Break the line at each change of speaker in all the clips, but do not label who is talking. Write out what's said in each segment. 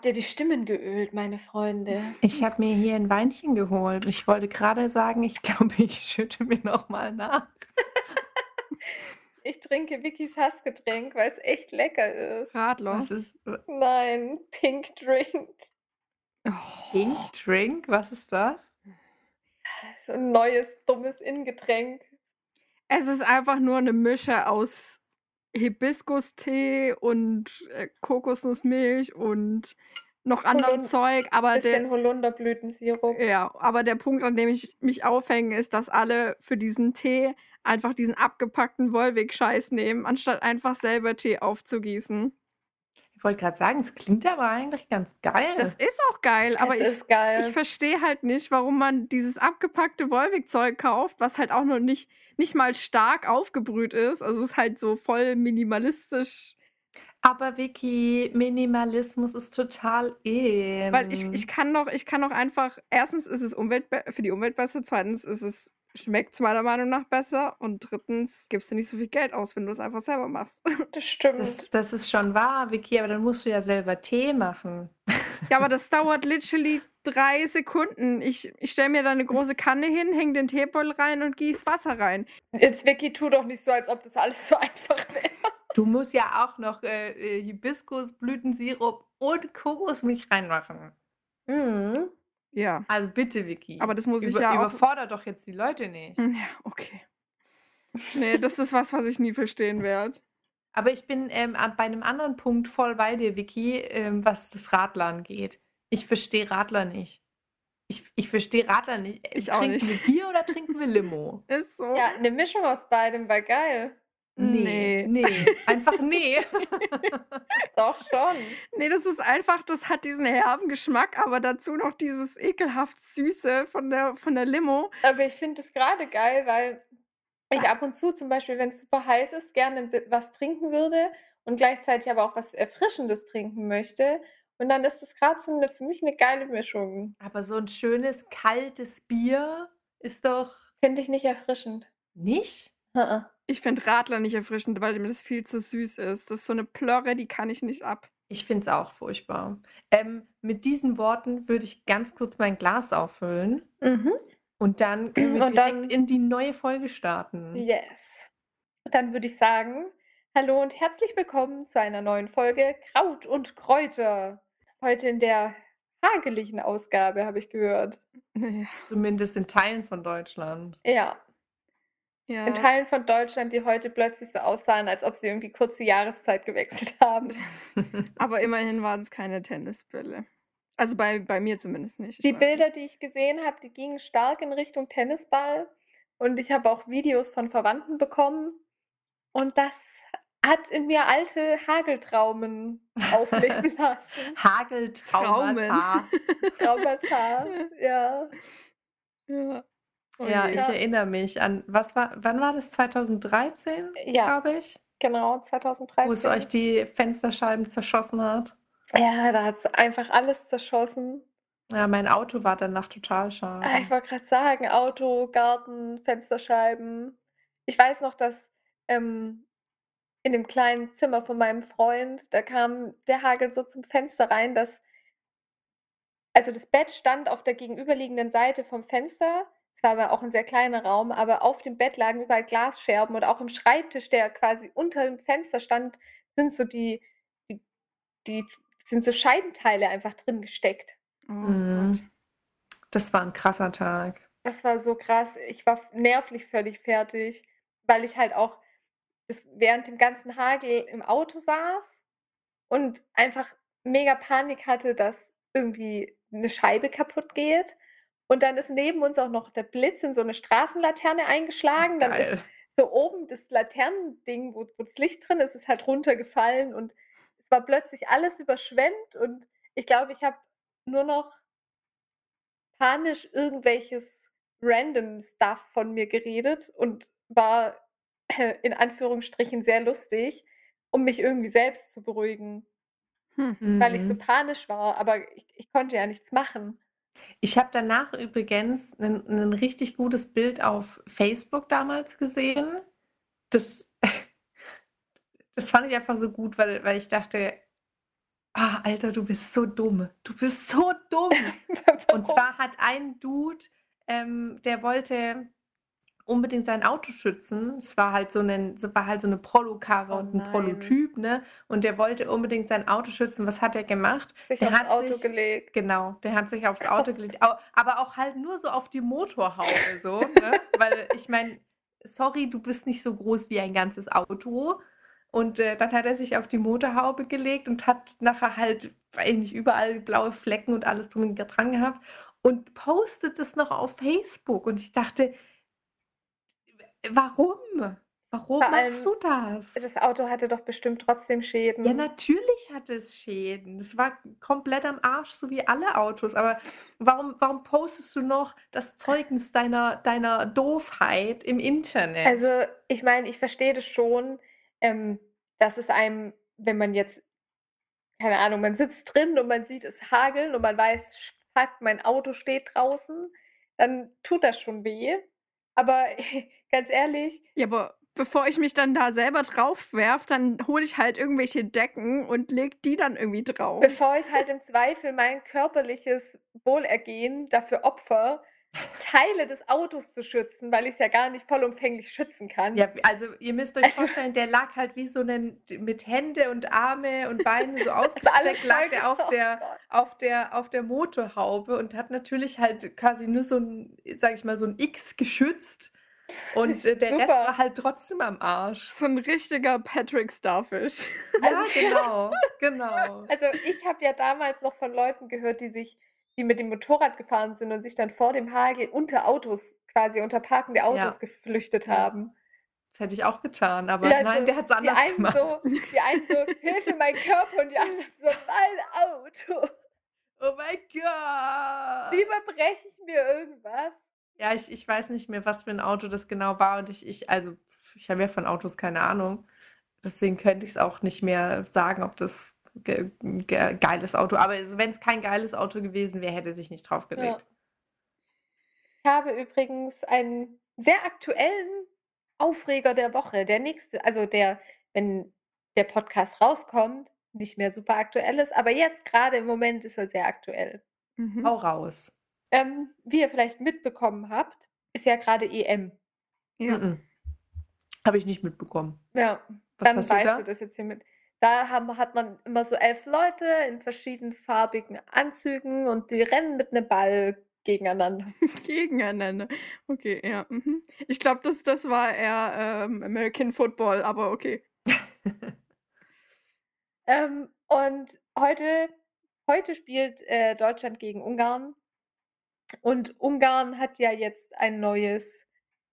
Habt ihr die Stimmen geölt, meine Freunde?
Ich habe mir hier ein Weinchen geholt. Ich wollte gerade sagen, ich glaube, ich schütte mir noch mal nach.
Ich trinke Vickys Hassgetränk, weil es echt lecker ist.
Radler.
Was ist
Nein, Pink Drink.
Oh.
Pink Drink? Was ist das?
So ein neues, dummes Innengetränk.
Es ist einfach nur eine Mische aus Hibiskus-Tee und äh, Kokosnussmilch und noch anderem
Holund-
Zeug, aber der,
Bisschen Holunderblütensirup.
ja, aber der Punkt, an dem ich mich aufhänge, ist, dass alle für diesen Tee einfach diesen abgepackten Wolwig-Scheiß nehmen, anstatt einfach selber Tee aufzugießen.
Ich wollte gerade sagen, es klingt aber eigentlich ganz geil.
Das ist auch geil, aber
es
ich,
ist geil.
ich verstehe halt nicht, warum man dieses abgepackte Wolwig-Zeug kauft, was halt auch noch nicht, nicht mal stark aufgebrüht ist. Also es ist halt so voll minimalistisch.
aber Vicky, Minimalismus ist total in.
Weil ich, ich kann doch, ich kann doch einfach, erstens ist es Umwelt, für die Umwelt besser, zweitens ist es, schmeckt es meiner Meinung nach besser und drittens gibst du nicht so viel Geld aus, wenn du es einfach selber machst.
das stimmt.
das, das ist schon wahr, Vicky, aber dann musst du ja selber Tee machen.
ja, aber das dauert literally drei Sekunden. Ich, ich stelle mir da eine große Kanne hin, hänge den Teebeutel rein und gieße Wasser rein.
Jetzt, Vicky, tu doch nicht so, als ob das alles so einfach wäre.
Du musst ja auch noch äh, äh, Hibiskus, Blütensirup und Kokosmilch reinmachen.
Mhm.
Ja,
Also bitte, Vicky.
aber das muss ich
Über,
ja auch.
überfordere doch jetzt die Leute nicht.
Hm, Ja, okay. Nee, das ist was, was ich nie verstehen werde.
Aber ich bin ähm, bei einem anderen Punkt voll bei dir, Vicky, ähm, was das Radler angeht. Ich verstehe Radler nicht. Ich, ich verstehe Radler nicht.
Ich auch
trinken
nicht.
wir Bier oder trinken wir Limo?
Ist so.
Ja, eine Mischung aus beidem war geil.
Nee.
Nee. Einfach nee.
Doch schon.
Nee, das ist einfach, das hat diesen herben Geschmack, aber dazu noch dieses ekelhaft Süße von der, von der Limo.
Aber ich finde es gerade geil, weil ich ab und zu zum Beispiel, wenn es super heiß ist, gerne was trinken würde und gleichzeitig aber auch was Erfrischendes trinken möchte. Und dann ist es gerade so eine, für mich eine geile Mischung.
Aber so ein schönes, kaltes Bier ist doch
Finde ich nicht erfrischend.
nicht?
Ha-ha.
Ich finde Radler nicht erfrischend, weil mir das viel zu süß ist. Das ist so eine Plörre, die kann ich nicht ab.
Ich finde es auch furchtbar. Ähm, mit diesen Worten würde ich ganz kurz mein Glas auffüllen
Mhm.
und dann können wir
Und
direkt
dann-
in die neue Folge starten.
Yes. Dann würde ich sagen, hallo und herzlich willkommen zu einer neuen Folge Kraut und Kräuter. Heute in der hageligen Ausgabe, habe ich gehört.
Ja.
Zumindest in Teilen von Deutschland.
Ja,
ja.
in Teilen von Deutschland, die heute plötzlich so aussahen, als ob sie irgendwie kurze Jahreszeit gewechselt haben.
Aber immerhin waren es keine Tennisbälle. Also bei, bei mir zumindest nicht. Ich
Die Bilder, die ich gesehen habe, die gingen stark in Richtung Tennisball. Und ich habe auch Videos von Verwandten bekommen. Und das hat in mir alte Hageltraumen aufleben lassen.
Hagelt Traumata.
Traumata, ja.
Ja.
Ich erinnere mich an, was war, wann war das? 2013,
Ja,
glaube ich,
genau,
wo
2013.
es euch die Fensterscheiben zerschossen hat.
Ja, da hat es einfach alles zerschossen.
Ja, mein Auto war danach total schade.
Ah, Ich wollte gerade sagen, Auto, Garten, Fensterscheiben. Ich weiß noch, dass ähm, in dem kleinen Zimmer von meinem Freund, da kam der Hagel so zum Fenster rein, dass also das Bett stand auf der gegenüberliegenden Seite vom Fenster. Es war aber auch ein sehr kleiner Raum, aber auf dem Bett lagen überall Glasscherben und auch im Schreibtisch, der quasi unter dem Fenster stand, sind so die, die, die sind so Scheibenteile einfach drin gesteckt.
Oh
Mhm. Das war ein krasser Tag.
Das war so krass. Ich war nervlich völlig fertig, weil ich halt auch während dem ganzen Hagel im Auto saß und einfach mega Panik hatte, dass irgendwie eine Scheibe kaputt geht. Und dann ist neben uns auch noch der Blitz in so eine Straßenlaterne eingeschlagen. Dann ist
Geil.
so oben das Laternending, wo, wo das Licht drin ist, ist halt runtergefallen und es war plötzlich alles überschwemmt und ich glaube, ich habe nur noch panisch irgendwelches random Stuff von mir geredet und war in Anführungsstrichen sehr lustig, um mich irgendwie selbst zu beruhigen,
Hm.
weil ich so
Mhm.
panisch war, aber ich ich konnte ja nichts machen.
Ich habe danach übrigens ein 'nen richtig gutes Bild auf Facebook damals gesehen. Das das fand ich einfach so gut, weil weil ich dachte: „Ah, Alter, du bist so dumm. Du bist so dumm.“ Und zwar hat ein Dude, ähm, der wollte unbedingt sein Auto schützen. Es war halt so es war halt so 'ne Prollo-Karre
Oh
und 'n
nein.
Prototyp, ne? Und der wollte unbedingt sein Auto schützen. Was hat er gemacht?
Sich
Der
aufs
hat
Auto
sich
gelegt.
genau, der hat sich aufs Auto gelegt, aber auch halt nur so auf die Motorhaube so, ne? Weil ich meine, sorry, du bist nicht so groß wie ein ganzes Auto. Und, äh, dann hat er sich auf die Motorhaube gelegt und hat nachher halt, weiß ich nicht, überall blaue Flecken und alles drum und dran gehabt und postet es noch auf Facebook. Und ich dachte warum? Warum
Vor
machst du das?
das Auto hatte doch bestimmt trotzdem
Ja,
Schäden.
natürlich hatte es Schäden. Es war komplett am Arsch, so wie alle Autos. Aber warum warum postest du noch das Zeugnis deiner deiner Doofheit im Internet?
Also, ich meine, ich verstehe das schon, ähm, dass es einem, wenn man jetzt keine Ahnung, man sitzt drin und man sieht es hageln und man weiß: „Fuck, mein Auto steht draußen“, dann tut das schon weh. Aber ganz ehrlich
Ja, aber bevor ich mich dann da selber drauf werfe, dann hole ich halt irgendwelche Decken und lege die dann irgendwie drauf.
bevor ich halt im Zweifel mein körperliches Wohlergehen dafür opfere, Teile des Autos zu schützen, weil ich's ja gar nicht vollumfänglich schützen kann.
Ja, also, ihr müsst euch
Also
vorstellen, der lag halt wie so 'nen mit Hände und Arme und Beine so ausgestreckt, lag der auf
oh
der auf der auf der Motorhaube und hat natürlich halt quasi nur so 'n, sage ich mal, so 'n X geschützt. Und, äh, der Rest
Super.
war halt trotzdem am Arsch.
So 'n richtiger Patrick Starfish.
Ja,
Also
genau, genau.
Also, ich habe ja damals noch von Leuten gehört, die sich die mit dem Motorrad gefahren sind und sich dann vor dem Hagel unter Autos quasi unter parkende Autos
Ja.
geflüchtet
Ja.
haben.
Das hätte ich auch getan, aber
Ja,
nein,
so
der hat's
die
anders
einen
gemacht.
so die einen so: „Hilfe, mein Körper“ und die anderen so: „Mein Auto.
Oh mein Gott.
Lieber breche ich mir irgendwas.“
Ja, ich ich weiß nicht mehr, was für 'n Auto das genau war und ich ich also, ich habe ja von Autos keine Ahnung. Deswegen könnte ich's auch nicht mehr sagen, ob das ge ge geiles Auto aber also, wenn's kein geiles Auto gewesen wäre, hätte er sich nicht drauf
Ja.
gelegt.
Ich habe übrigens einen sehr aktuellen Aufreger der Woche. Der nächste also, der, wenn der Podcast rauskommt, nicht mehr super aktuell ist, aber jetzt grade im Moment ist er sehr aktuell.
Mhm.
Hau raus.
Ähm, wie ihr vielleicht mitbekommen habt, ist ja grade EM.
Ja.
Mm-mm. Habe ich nicht mitbekommen.
Ja,
Was
dann
passiert
weißt
da?
du das jetzt hiermit. Da haben hat man immer so 11 Leute in verschiedenfarbigen Anzügen und die rennen mit 'nem Ball gegeneinander.
Gegeneinander. Okay, ja, mhm. Ich glaube, das das war eher, ähm, American Football, aber okay.
Ähm, und heute heute spielt, äh, Deutschland gegen Ungarn. Und Ungarn hat ja jetzt ein neues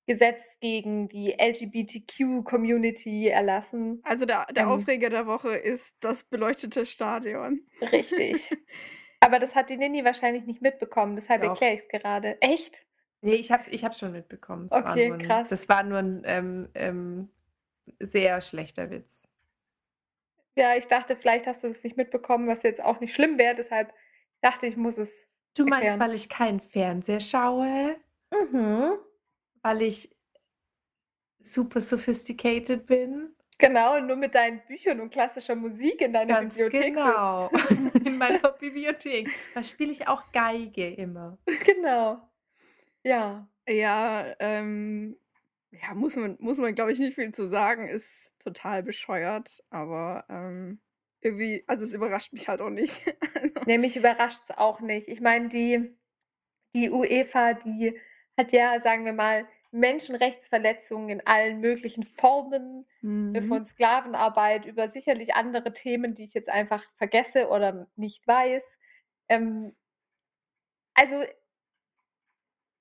Gesetz gegen die LGBTQ-Community erlassen.
Also, der der
Ähm
Aufreger der Woche ist das beleuchtete Stadion.
Richtig. Aber das hat die Nini wahrscheinlich nicht mitbekommen, deshalb erkläre ich's gerade. Echt?
Ne, ich habe es ich habe es schon mitbekommen. Es war
Okay,
nur 'n
krass.
das war nur 'n, ähm, ähm, sehr schlechter Witz.
Ja, ich dachte, vielleicht hast du das nicht mitbekommen, was jetzt auch nicht schlimm wäre, deshalb dachte ich, muss es
Du meinst,
erklären.
weil ich keinen Fernseher schaue?
Mhm.
Weil ich super sophisticated bin?
Genau, nur mit deinen Büchern und klassischer Musik in deiner
Ganz
Bibliothek
genau. In meiner Bibliothek. Da spiele ich auch Geige immer.
Genau. Ja.
Ja, ähm, ja, muss man muss man, glaube ich, nicht viel zu sagen, ist total bescheuert, aber, ähm, irgendwie also, es überrascht mich halt auch nicht. Also
Ne, mich überrascht's auch nicht. Ich meine, die die UEFA, die hat ja, sagen wir mal, Menschenrechtsverletzungen in allen möglichen Formen, äh,
Mhm.
von Sklavenarbeit über sicherlich andere Themen, die ich jetzt einfach vergesse oder nicht weiß. Ähm also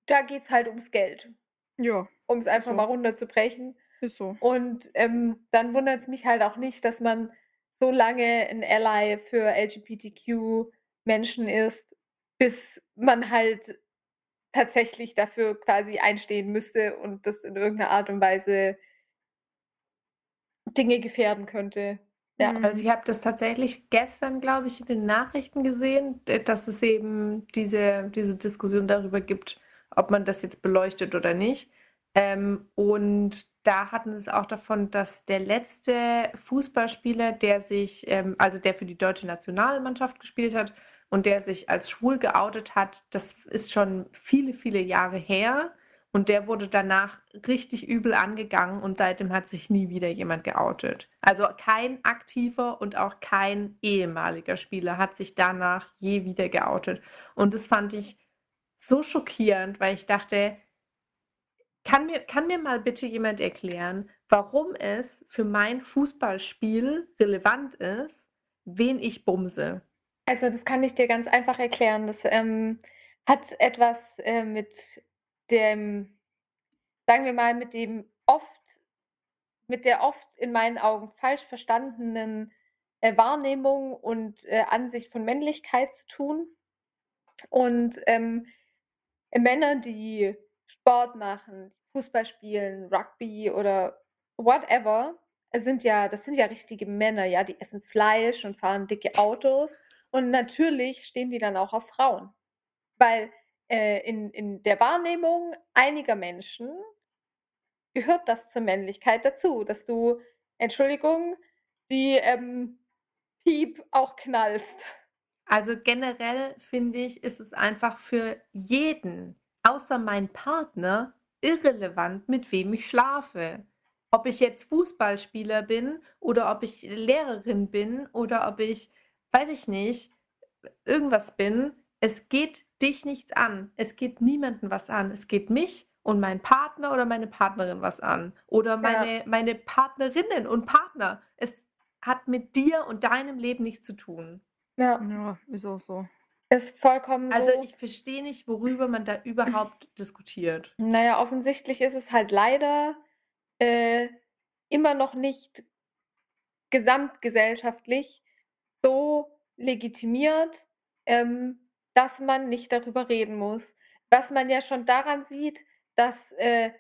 da geht's halt ums Geld,
Ja,
um's
ist
einfach mal
so.
runterzubrechen.
Ist so.
Und, ähm, dann wundert's mich halt auch nicht, dass man so lange 'n Ally für LGBTQ-Menschen ist, bis man halt tatsächlich dafür quasi einstehen müsste und das in irgend 'ner Art und Weise Dinge gefährden könnte. Ja.
Mhm.
Also ich habe das tatsächlich gestern, glaube ich, in den Nachrichten gesehen, dass es eben diese, diese Diskussion darüber gibt, ob man das jetzt beleuchtet oder nicht. Ähm, und da hatten sie es auch davon, dass der letzte Fußballspieler, der sich, ähm, also der für die deutsche Nationalmannschaft gespielt hat und der sich als schwul geoutet hat, das ist schon viele, viele Jahre her. Und der wurde danach richtig übel angegangen und seitdem hat sich nie wieder jemand geoutet. Also kein aktiver und auch kein ehemaliger Spieler hat sich danach je wieder geoutet. Und das fand ich so schockierend, weil ich dachte, kann mir, kann mir mal bitte jemand erklären, warum es für mein Fußballspiel relevant ist, wen ich bumse?
Also das kann ich dir ganz einfach erklären. Das ähm, hat etwas äh, mit dem, sagen wir mal, mit dem oft, mit der oft in meinen Augen falsch verstandenen äh, Wahrnehmung und äh, Ansicht von Männlichkeit zu tun. Und ähm, Männer, die Sport machen, Fußball spielen, Rugby oder whatever, sind ja, das sind ja richtige Männer, ja, die essen Fleisch und fahren dicke Autos. Und natürlich stehen die dann auch auf Frauen. Weil äh, in, in der Wahrnehmung einiger Menschen gehört das zur Männlichkeit dazu, dass du, Entschuldigung, die ähm, Piep auch knallst.
Also generell finde ich, ist es einfach für jeden, außer mein Partner, irrelevant, mit wem ich schlafe. Ob ich jetzt Fußballspieler bin oder ob ich Lehrerin bin oder ob ich, weiß ich nicht, irgendwas bin. Es geht dich nichts an. Es geht niemanden was an. Es geht mich und meinen Partner oder meine Partnerin was an. Oder meine, meine Partnerinnen und Partner. Es hat mit dir und deinem Leben nichts zu tun.
Ja,
Ja, ist auch so.
Ist vollkommen
Also
so.
ich verstehe nicht, worüber man da überhaupt diskutiert.
Naja, offensichtlich ist es halt leider äh, immer noch nicht gesamtgesellschaftlich so legitimiert, ähm, dass man nicht darüber reden muss. Was man ja schon daran sieht, dass äh,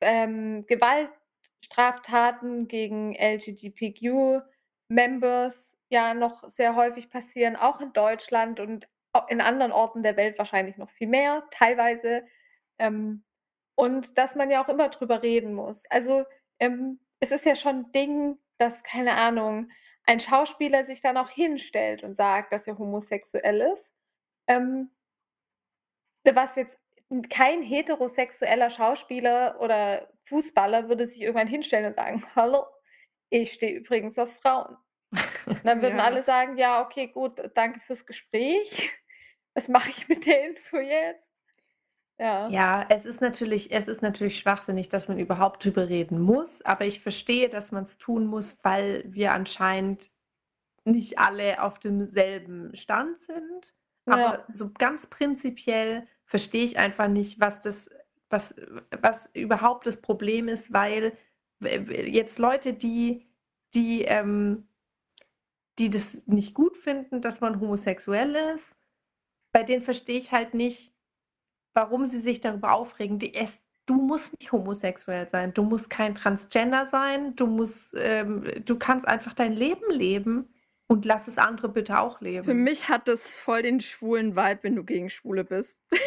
ähm, Gewaltstraftaten gegen LGBTQ-Members ja noch sehr häufig passieren, auch in Deutschland und in anderen Orten der Welt wahrscheinlich noch viel mehr, teilweise. Ähm, und dass man ja auch immer drüber reden muss. Also ähm, es ist ja schon ein Ding, dass, keine Ahnung, ein Schauspieler sich dann auch hinstellt und sagt, dass er homosexuell ist. Ähm, was jetzt kein heterosexueller Schauspieler oder Fußballer würde sich irgendwann hinstellen und sagen, hallo, ich stehe übrigens auf Frauen. Und dann würden
Ja.
alle sagen, ja, okay, gut, danke fürs Gespräch. Was mache ich mit der Info jetzt? Ja.
Ja, es ist natürlich, es ist natürlich schwachsinnig, dass man überhaupt drüber reden muss, aber ich verstehe, dass man es tun muss, weil wir anscheinend nicht alle auf demselben Stand sind. Aber
Ja.
so ganz prinzipiell verstehe ich einfach nicht, was das, was, was überhaupt das Problem ist, weil jetzt Leute, die, die, ähm, die das nicht gut finden, dass man homosexuell ist, bei denen verstehe ich halt nicht, warum sie sich darüber aufregen. Die, es, du musst nicht homosexuell sein, du musst kein Transgender sein, du musst, ähm, du kannst einfach dein Leben leben und lass es andere bitte auch leben.
Für mich hat das voll den schwulen Vibe, wenn du gegen Schwule bist.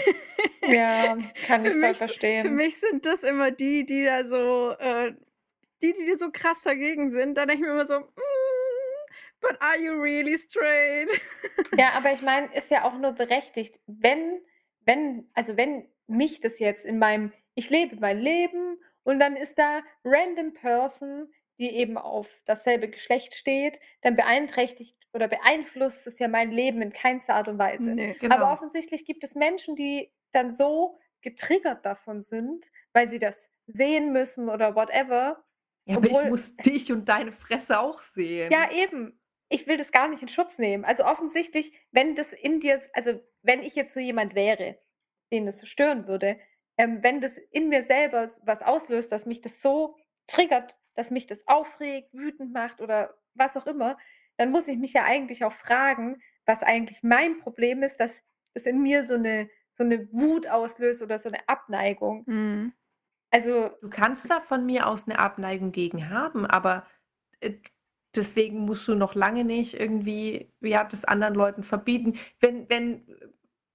Ja, kann ich voll verstehen.
für mich sind das immer die, die da so, äh, die, die so krass dagegen sind. Da denke ich mir immer so, mm, but are you really straight?
Ja, aber ich meine, ist ja auch nur berechtigt, wenn, wenn, also wenn mich das jetzt in meinem, ich lebe mein Leben und dann ist da random Person, die eben auf dasselbe Geschlecht steht, dann beeinträchtigt oder beeinflusst es ja mein Leben in keinster Art und Weise.
Nee.
Genau.
Aber offensichtlich gibt es Menschen, die dann so getriggert davon sind, weil sie das sehen müssen oder whatever.
ja, aber ich
obwohl-
muss dich und deine Fresse auch sehen.
Ja, eben. Ich will das gar nicht in Schutz nehmen. Also offensichtlich, wenn das in dir, also wenn ich jetzt so jemand wäre, den das stören würde, ähm, wenn das in mir selber was auslöst, dass mich das so triggert, dass mich das aufregt, wütend macht oder was auch immer, dann muss ich mich ja eigentlich auch fragen, was eigentlich mein Problem ist, dass es in mir so eine, so eine Wut auslöst oder so eine Abneigung.
Mhm.
Also,
Du kannst da von mir aus eine Abneigung gegen haben, aber äh, deswegen musst du noch lange nicht irgendwie, ja, das anderen Leuten verbieten. Wenn, wenn,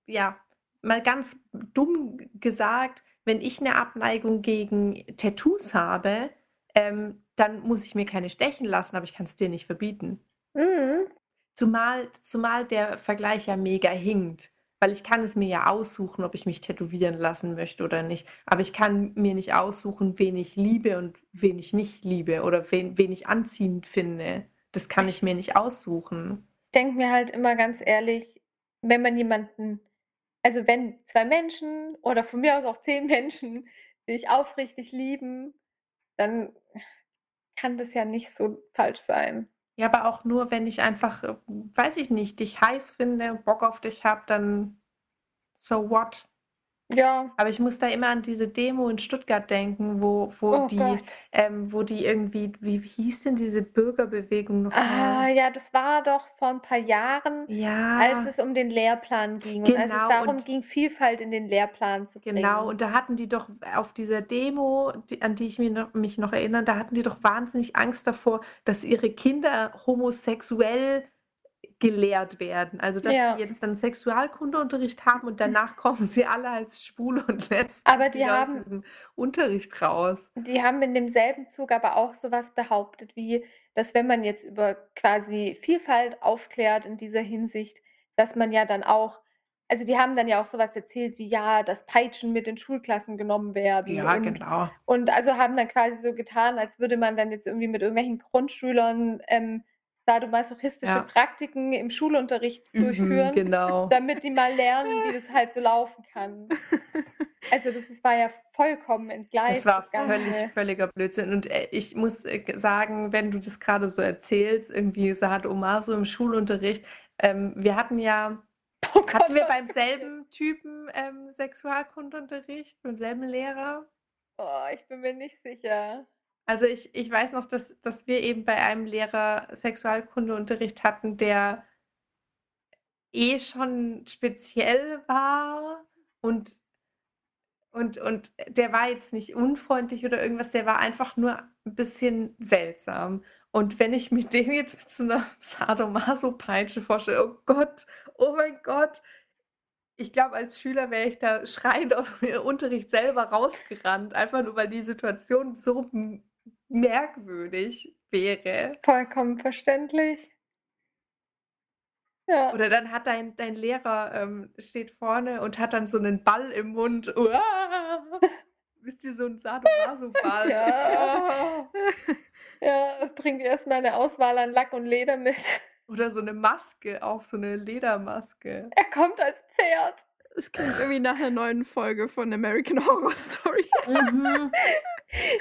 ja, mal ganz dumm gesagt, wenn ich eine Abneigung gegen Tattoos habe, ähm, dann muss ich mir keine stechen lassen, aber ich kann es dir nicht verbieten.
Mhm.
Zumal, zumal der Vergleich ja mega hinkt. Weil ich kann es mir ja aussuchen, ob ich mich tätowieren lassen möchte oder nicht. Aber ich kann mir nicht aussuchen, wen ich liebe und wen ich nicht liebe oder wen, wen ich anziehend finde. Das kann ich mir nicht aussuchen.
Ich denke mir halt immer ganz ehrlich, wenn man jemanden, also wenn zwei Menschen oder von mir aus auch zehn Menschen sich aufrichtig lieben, dann kann das ja nicht so falsch sein.
Ja, aber auch nur, wenn ich einfach, äh, weiß ich nicht, dich heiß finde, Bock auf dich habe, dann so what?
Ja.
Aber ich muss da immer an diese Demo in Stuttgart denken, wo, wo
Oh
die, ähm, wo die irgendwie, wie, wie hieß denn diese Bürgerbewegung noch
Ah, ja, das war doch vor ein paar Jahren, als
Ja,
es um den Lehrplan ging und als es
genau.
darum
Und
ging, Vielfalt in den Lehrplan zu
Genau,
bringen.
und da hatten die doch auf dieser Demo, die, an die ich mich noch, mich noch erinnere, da hatten die doch wahnsinnig Angst davor, dass ihre Kinder homosexuell gelehrt werden. Also, dass
Ja.
die jetzt dann Sexualkundeunterricht haben und danach kommen sie alle als schwul und lesbisch
Aber die
wieder aus
haben,
diesem Unterricht raus.
die haben in demselben Zug aber auch sowas behauptet, wie, dass wenn man jetzt über quasi Vielfalt aufklärt in dieser Hinsicht, dass man ja dann auch, also die haben dann ja auch sowas erzählt wie, ja, dass Peitschen mit in Schulklassen genommen werden
Ja,
und,
genau.
und also haben dann quasi so getan, als würde man dann jetzt irgendwie mit irgendwelchen Grundschülern ähm, sadomasochistische
Ja.
Praktiken im Schulunterricht
Mhm,
durchführen,
genau.
damit die mal lernen, wie das halt so laufen kann. Also das ist, war ja vollkommen
Das
entgleist,
war
das
völlig,
Ganze.
völliger Blödsinn. Und äh, ich muss äh, sagen, wenn du das gerade so erzählst, irgendwie Saad Omar so im Schulunterricht, ähm, wir hatten ja,
Oh Gott,
hatten wir beim selben Typen ähm, Sexualkundeunterricht, beim selben Lehrer?
Oh, ich bin mir nicht sicher.
Also ich, ich weiß noch, dass, dass wir eben bei einem Lehrer Sexualkundeunterricht hatten, der eh schon speziell war und, und, und der war jetzt nicht unfreundlich oder irgendwas, der war einfach nur ein bisschen seltsam. Und wenn ich mir den jetzt mit so einer Sadomaso-Peitsche vorstelle, oh Gott, oh mein Gott, ich glaube, als Schüler wäre ich da schreiend aus dem Unterricht selber rausgerannt, einfach nur weil die Situation so merkwürdig wäre.
Vollkommen verständlich. Ja.
Oder dann hat dein, dein Lehrer ähm, steht vorne und hat dann so einen Ball im Mund. Uah! Wisst ihr, so ein Sadomaso-Ball?
Ja. Ja, bringt erstmal eine Auswahl an Lack und Leder mit.
Oder so eine Maske, auch so eine Ledermaske.
Er kommt als Pferd.
Es klingt irgendwie nach einer neuen Folge von American Horror Story.
Mhm.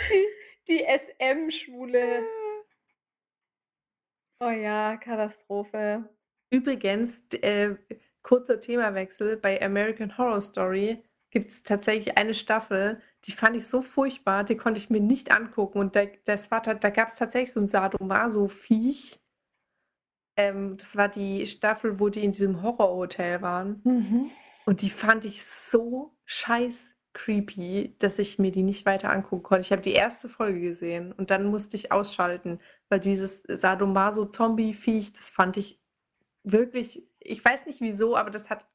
Die, die SM-Schwule. Oh ja, Katastrophe.
Übrigens, äh, kurzer Themawechsel, bei American Horror Story gibt es tatsächlich eine Staffel, die fand ich so furchtbar, die konnte ich mir nicht angucken. Und da, das war, da gab es tatsächlich so ein Sadomaso-Viech. Ähm, das war die Staffel, wo die in diesem Horrorhotel waren.
Mhm.
Und die fand ich so scheiß creepy, dass ich mir die nicht weiter angucken konnte. Ich habe die erste Folge gesehen und dann musste ich ausschalten, weil dieses Sadomaso-Zombie-Viech, das fand ich wirklich, ich weiß nicht wieso, aber das hat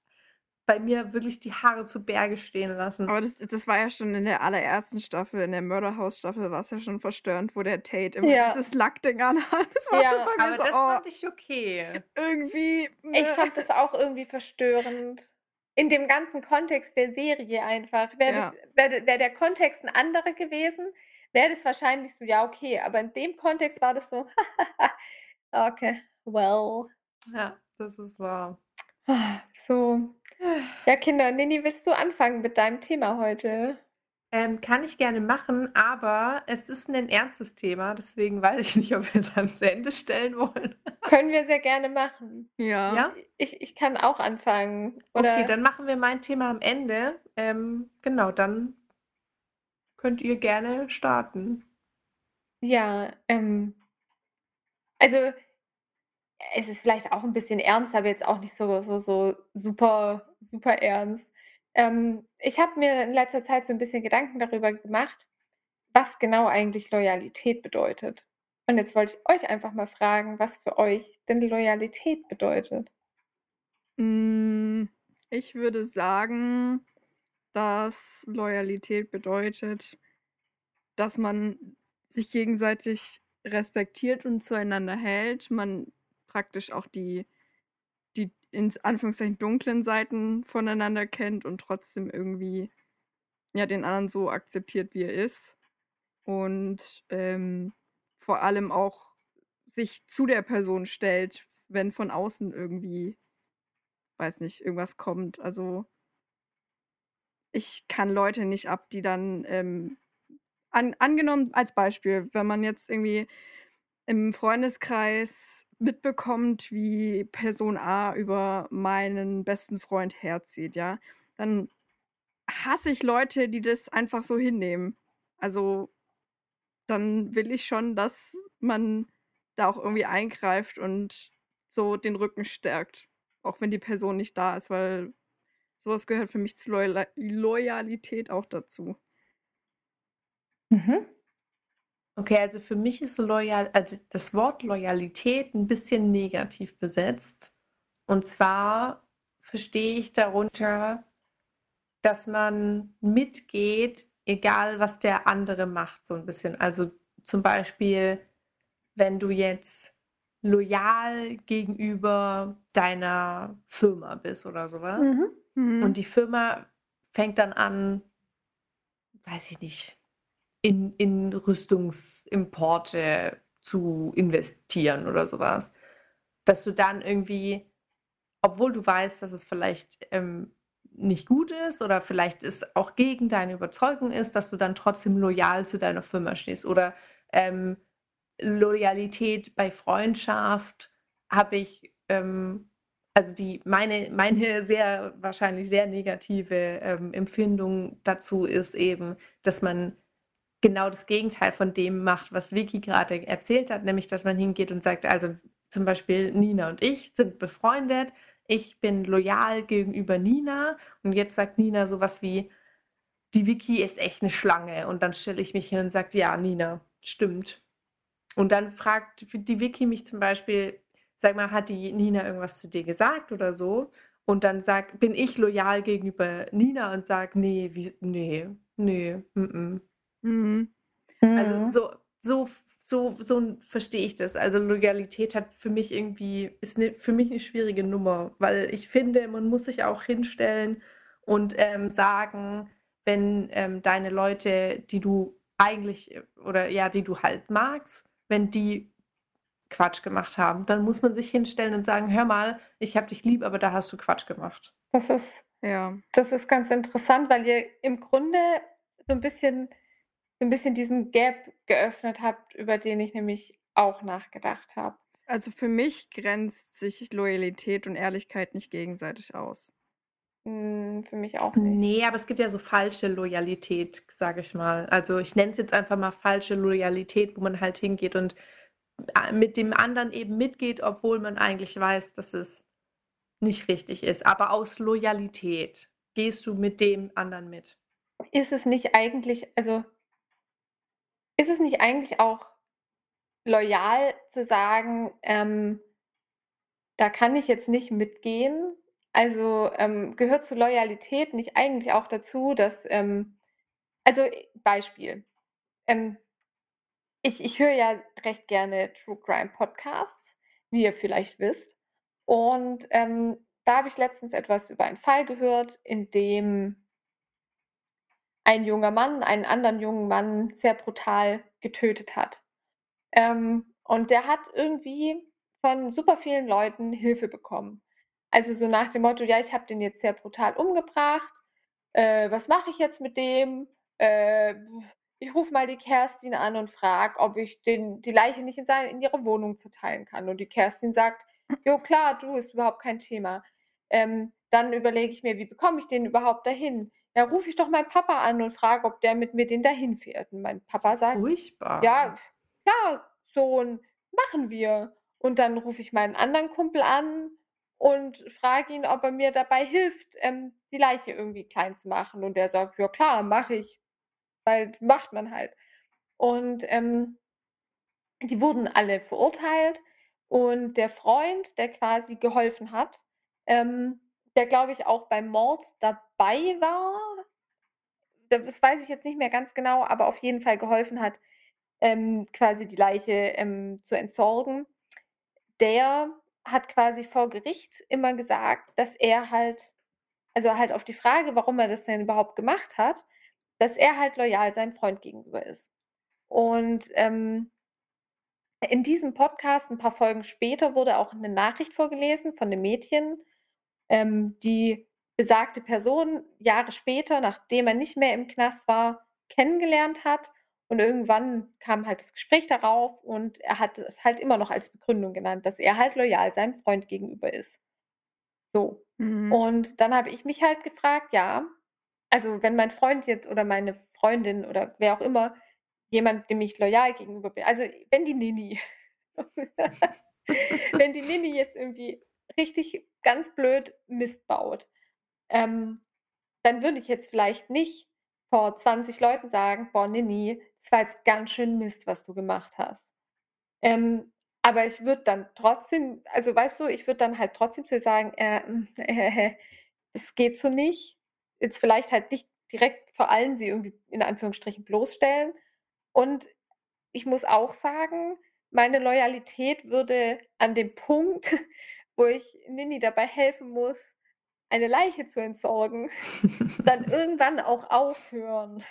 bei mir wirklich die Haare zu Berge stehen lassen.
Aber das, das war ja schon in der allerersten Staffel, in der Murderhouse-Staffel war es ja schon verstörend, wo der Tate immer
Ja.
dieses Lackding anhat. Das war
Ja,
schon bei mir
Aber
so,
das
oh,
fand ich okay.
irgendwie.
Ich
ne.
fand das auch irgendwie verstörend. In dem ganzen Kontext der Serie einfach. Wäre
Ja.
wär, wär der Kontext ein anderer gewesen, wäre das wahrscheinlich so, ja, okay. Aber in dem Kontext war das so, okay, well.
Ja, das ist wahr.
So. Ja, Kinder, Nini, willst du anfangen mit deinem Thema heute?
Ähm, kann ich gerne machen, aber es ist ein ernstes Thema, deswegen weiß ich nicht, ob wir es ans Ende stellen wollen.
Können wir sehr gerne machen.
Ja.
Ja?
Ich, ich kann auch anfangen.
Okay,
Oder
dann machen wir mein Thema am Ende. Ähm, genau, dann könnt ihr gerne starten.
ja, ähm, also es ist vielleicht auch ein bisschen ernst, aber jetzt auch nicht so, so, so super, super ernst. Ähm, ich habe mir in letzter Zeit so ein bisschen Gedanken darüber gemacht, was genau eigentlich Loyalität bedeutet. Und jetzt wollte ich euch einfach mal fragen, was für euch denn Loyalität bedeutet.
Hm, ich würde sagen, dass Loyalität bedeutet, dass man sich gegenseitig respektiert und zueinander hält. Man praktisch auch die in Anführungszeichen dunklen Seiten voneinander kennt und trotzdem irgendwie, ja, den anderen so akzeptiert, wie er ist. Und, ähm, vor allem auch sich zu der Person stellt, wenn von außen irgendwie weiß nicht, irgendwas kommt. Also ich kann Leute nicht ab, die dann, ähm an angenommen als Beispiel, wenn man jetzt irgendwie im Freundeskreis mitbekommt, wie Person A über meinen besten Freund herzieht, ja, dann hasse ich Leute, die das einfach so hinnehmen. Also, dann will ich schon, dass man da auch irgendwie eingreift und so den Rücken stärkt, auch wenn die Person nicht da ist, weil sowas gehört für mich zu Loyal Loyalität auch dazu.
Mhm. Okay, also für mich ist loyal, also das Wort Loyalität ein bisschen negativ besetzt. Und zwar verstehe ich darunter, dass man mitgeht, egal was der andere macht, so ein bisschen. Also zum Beispiel, wenn du jetzt loyal gegenüber deiner Firma bist oder sowas.
Mhm.
Mhm.
Und die Firma fängt dann an, weiß ich nicht, in, in Rüstungsimporte zu investieren oder sowas. Dass du dann irgendwie, obwohl du weißt, dass es vielleicht ähm, nicht gut ist oder vielleicht es auch gegen deine Überzeugung ist, dass du dann trotzdem loyal zu deiner Firma stehst. Oder ähm, Loyalität bei Freundschaft habe ich, ähm, also die meine, meine sehr wahrscheinlich sehr negative ähm, Empfindung dazu ist eben, dass man genau das Gegenteil von dem macht, was Vicky gerade erzählt hat, nämlich dass man hingeht und sagt, also zum Beispiel Nina und ich sind befreundet, ich bin loyal gegenüber Nina und jetzt sagt Nina sowas wie, die Vicky ist echt eine Schlange und dann stelle ich mich hin und sage, ja, Nina, stimmt. Und dann fragt die Vicky mich zum Beispiel, sag mal, hat die Nina irgendwas zu dir gesagt oder so? Und dann sag, bin ich loyal gegenüber Nina und sage, nee, wie, nee, nee, mm, mm.
Mhm.
Also
Mhm.
so, so, so, so verstehe ich das. Also Loyalität hat für mich irgendwie, ist ne, für mich eine schwierige Nummer, weil ich finde, man muss sich auch hinstellen und ähm, sagen, wenn ähm, deine Leute, die du eigentlich oder ja, die du halt magst, wenn die Quatsch gemacht haben, dann muss man sich hinstellen und sagen, hör mal, ich habe dich lieb, aber da hast du Quatsch gemacht.
Das ist,
Ja.
das ist ganz interessant, weil ihr im Grunde so ein bisschen, so ein bisschen diesen Gap geöffnet habt, über den ich nämlich auch nachgedacht habe.
Also für mich grenzt sich Loyalität und Ehrlichkeit nicht gegenseitig aus.
Hm, für mich auch nicht.
Nee, aber es gibt ja so falsche Loyalität, sage ich mal. Also ich nenne es jetzt einfach mal falsche Loyalität, wo man halt hingeht und äh, mit dem anderen eben mitgeht, obwohl man eigentlich weiß, dass es nicht richtig ist. Aber aus Loyalität gehst du mit dem anderen mit.
Ist es nicht eigentlich, also ist es nicht eigentlich auch loyal zu sagen, ähm, da kann ich jetzt nicht mitgehen? Also ähm, gehört zur Loyalität nicht eigentlich auch dazu, dass, ähm, also äh, Beispiel, ähm, ich, ich höre ja recht gerne True Crime Podcasts, wie ihr vielleicht wisst. Und ähm, da habe ich letztens etwas über einen Fall gehört, in dem ein junger Mann einen anderen jungen Mann sehr brutal getötet hat. Ähm, und der hat irgendwie von super vielen Leuten Hilfe bekommen. Also so nach dem Motto, ja, ich habe den jetzt sehr brutal umgebracht. Äh, was mache ich jetzt mit dem? Äh, ich rufe mal die Kerstin an und frage, ob ich den, die Leiche nicht in, seine, in ihre Wohnung zerteilen kann. Und die Kerstin sagt, jo klar, du, ist überhaupt kein Thema. Ähm, dann überlege ich mir, wie bekomme ich den überhaupt dahin? Ja, rufe ich doch meinen Papa an und frage, ob der mit mir den dahin fährt. Und mein Papa sagt,
Furchtbar.
ja, klar, Sohn, machen wir. Und dann rufe ich meinen anderen Kumpel an und frage ihn, ob er mir dabei hilft, ähm, die Leiche irgendwie klein zu machen. Und der sagt, ja klar, mache ich. Weil macht man halt. Und ähm, die wurden alle verurteilt und der Freund, der quasi geholfen hat, ähm, der glaube ich auch beim Mord dabei war, das weiß ich jetzt nicht mehr ganz genau, aber auf jeden Fall geholfen hat, ähm, quasi die Leiche ähm, zu entsorgen, der hat quasi vor Gericht immer gesagt, dass er halt, also halt auf die Frage, warum er das denn überhaupt gemacht hat, dass er halt loyal seinem Freund gegenüber ist. Und ähm, in diesem Podcast, ein paar Folgen später, wurde auch eine Nachricht vorgelesen von einem Mädchen, ähm, die besagte Person Jahre später, nachdem er nicht mehr im Knast war, kennengelernt hat. Und irgendwann kam halt das Gespräch darauf und er hat es halt immer noch als Begründung genannt, dass er halt loyal seinem Freund gegenüber ist. So.
Mhm.
Und dann habe ich mich halt gefragt, ja, also wenn mein Freund jetzt oder meine Freundin oder wer auch immer, jemand, dem ich loyal gegenüber bin, also wenn die Nini, wenn die Nini jetzt irgendwie richtig ganz blöd Mist baut, ähm, dann würde ich jetzt vielleicht nicht vor 20 Leuten sagen, boah, Nini, das war jetzt ganz schön Mist, was du gemacht hast. Ähm, aber ich würde dann trotzdem, also weißt du, ich würde dann halt trotzdem zu sagen, äh, äh, das geht so nicht. Jetzt vielleicht halt nicht direkt vor allem sie irgendwie in Anführungsstrichen bloßstellen. Und ich muss auch sagen, meine Loyalität würde an dem Punkt, wo ich Nini dabei helfen muss, eine Leiche zu entsorgen, dann irgendwann auch aufhören.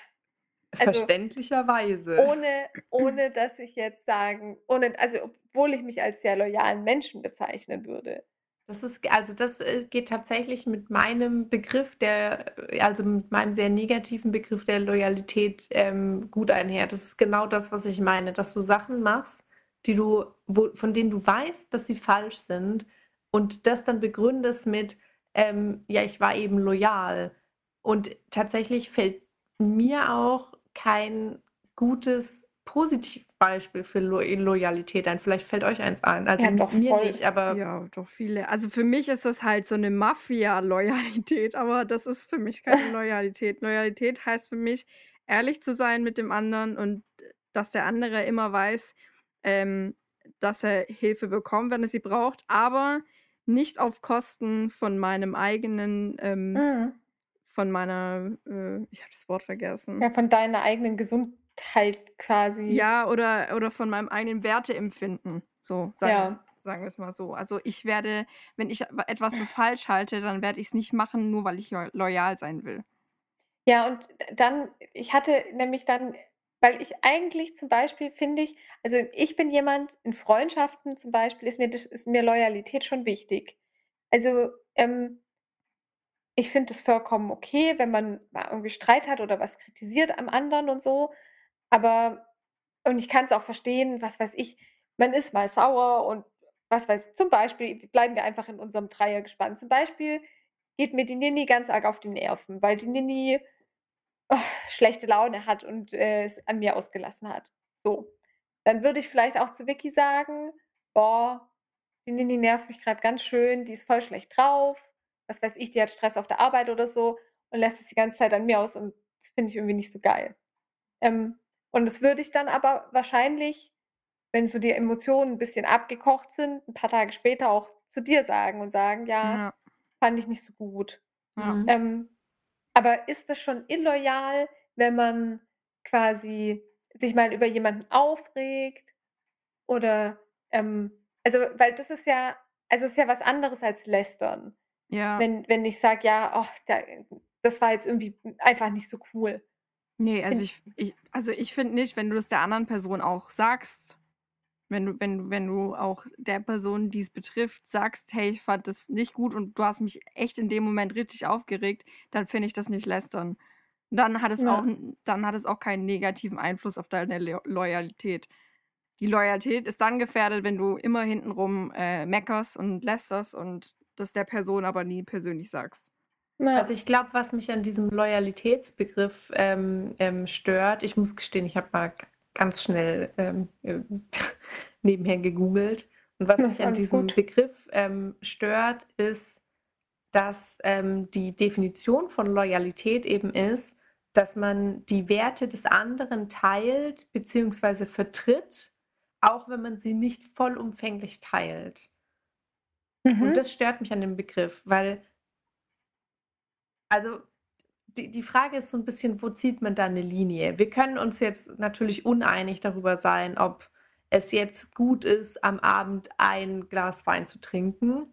Also, Verständlicherweise.
Ohne, ohne dass ich jetzt sagen, ohne, also obwohl ich mich als sehr loyalen Menschen bezeichnen würde.
Das ist, also das äh, geht tatsächlich mit meinem Begriff der, also mit meinem sehr negativen Begriff der Loyalität ähm, gut einher. Das ist genau das, was ich meine, dass du Sachen machst, die du, wo, von denen du weißt, dass sie falsch sind und das dann begründest mit, ähm, ja, ich war eben loyal. Und tatsächlich fällt mir auch kein gutes Positivbeispiel für Lo Loyalität ein. Vielleicht fällt euch eins ein. Also
ja, doch,
mir
voll.
nicht, aber.
Ja, doch viele. Also für mich ist das halt so eine Mafia-Loyalität, aber das ist für mich keine Loyalität. Loyalität heißt für mich, ehrlich zu sein mit dem anderen und dass der andere immer weiß, ähm, dass er Hilfe bekommt, wenn er sie braucht, aber nicht auf Kosten von meinem eigenen, ähm,
Mhm.
von meiner, äh, ich habe das Wort vergessen.
Ja, von deiner eigenen Gesundheit quasi.
Ja, oder, oder von meinem eigenen Werteempfinden. So, sagen
Ja.
wir es mal so. Also ich werde, wenn ich etwas für falsch halte, dann werde ich es nicht machen, nur weil ich lo- loyal sein will.
Ja, und dann, ich hatte nämlich dann, weil ich eigentlich zum Beispiel finde ich, also ich bin jemand, in Freundschaften zum Beispiel ist mir, ist mir Loyalität schon wichtig. Also ähm, ich finde es vollkommen okay, wenn man mal irgendwie Streit hat oder was kritisiert am anderen und so. Aber, und ich kann es auch verstehen, was weiß ich, man ist mal sauer und was weiß, zum Beispiel, bleiben wir einfach in unserem Dreier gespannt. Zum Beispiel geht mir die Nini ganz arg auf die Nerven, weil die Nini oh, schlechte Laune hat und äh, es an mir ausgelassen hat. So. Dann würde ich vielleicht auch zu Vicky sagen, boah, die Nini nervt mich gerade ganz schön, die ist voll schlecht drauf. Was weiß ich, die hat Stress auf der Arbeit oder so und lässt es die ganze Zeit an mir aus und das finde ich irgendwie nicht so geil. Ähm, und das würde ich dann aber wahrscheinlich, wenn so die Emotionen ein bisschen abgekocht sind, ein paar Tage später auch zu dir sagen und sagen, ja,
Ja.
fand ich nicht so gut.
Ja.
Ähm, aber ist das schon illoyal, wenn man quasi sich mal über jemanden aufregt? Oder, ähm, also, weil das ist ja, also ist ja was anderes als lästern.
Ja.
Wenn, wenn ich sage, ja, ach, da, das war jetzt irgendwie einfach nicht so cool.
Nee, also ich, ich also ich finde nicht, wenn du es der anderen Person auch sagst, wenn du, wenn, du- wenn du auch der Person, die es betrifft, sagst, hey, ich fand das nicht gut und du hast mich echt in dem Moment richtig aufgeregt, dann finde ich das nicht lästern. Dann hat es
Ja.
auch, dann hat es auch keinen negativen Einfluss auf deine Lo Loyalität. Die Loyalität ist dann gefährdet, wenn du immer hintenrum äh, meckerst und lästerst und das der Person aber nie persönlich sagst.
Also ich glaube, was mich an diesem Loyalitätsbegriff ähm, ähm, stört, ich muss gestehen, ich habe mal ganz schnell ähm, äh, nebenher gegoogelt. Und was mich an diesem
gut.
Begriff ähm, stört, ist, dass ähm, die Definition von Loyalität eben ist, dass man die Werte des anderen teilt bzw. vertritt, auch wenn man sie nicht vollumfänglich teilt. Und
Mhm.
das stört mich an dem Begriff, weil also die, die Frage ist so ein bisschen, wo zieht man da eine Linie? Wir können uns jetzt natürlich uneinig darüber sein, ob es jetzt gut ist, am Abend ein Glas Wein zu trinken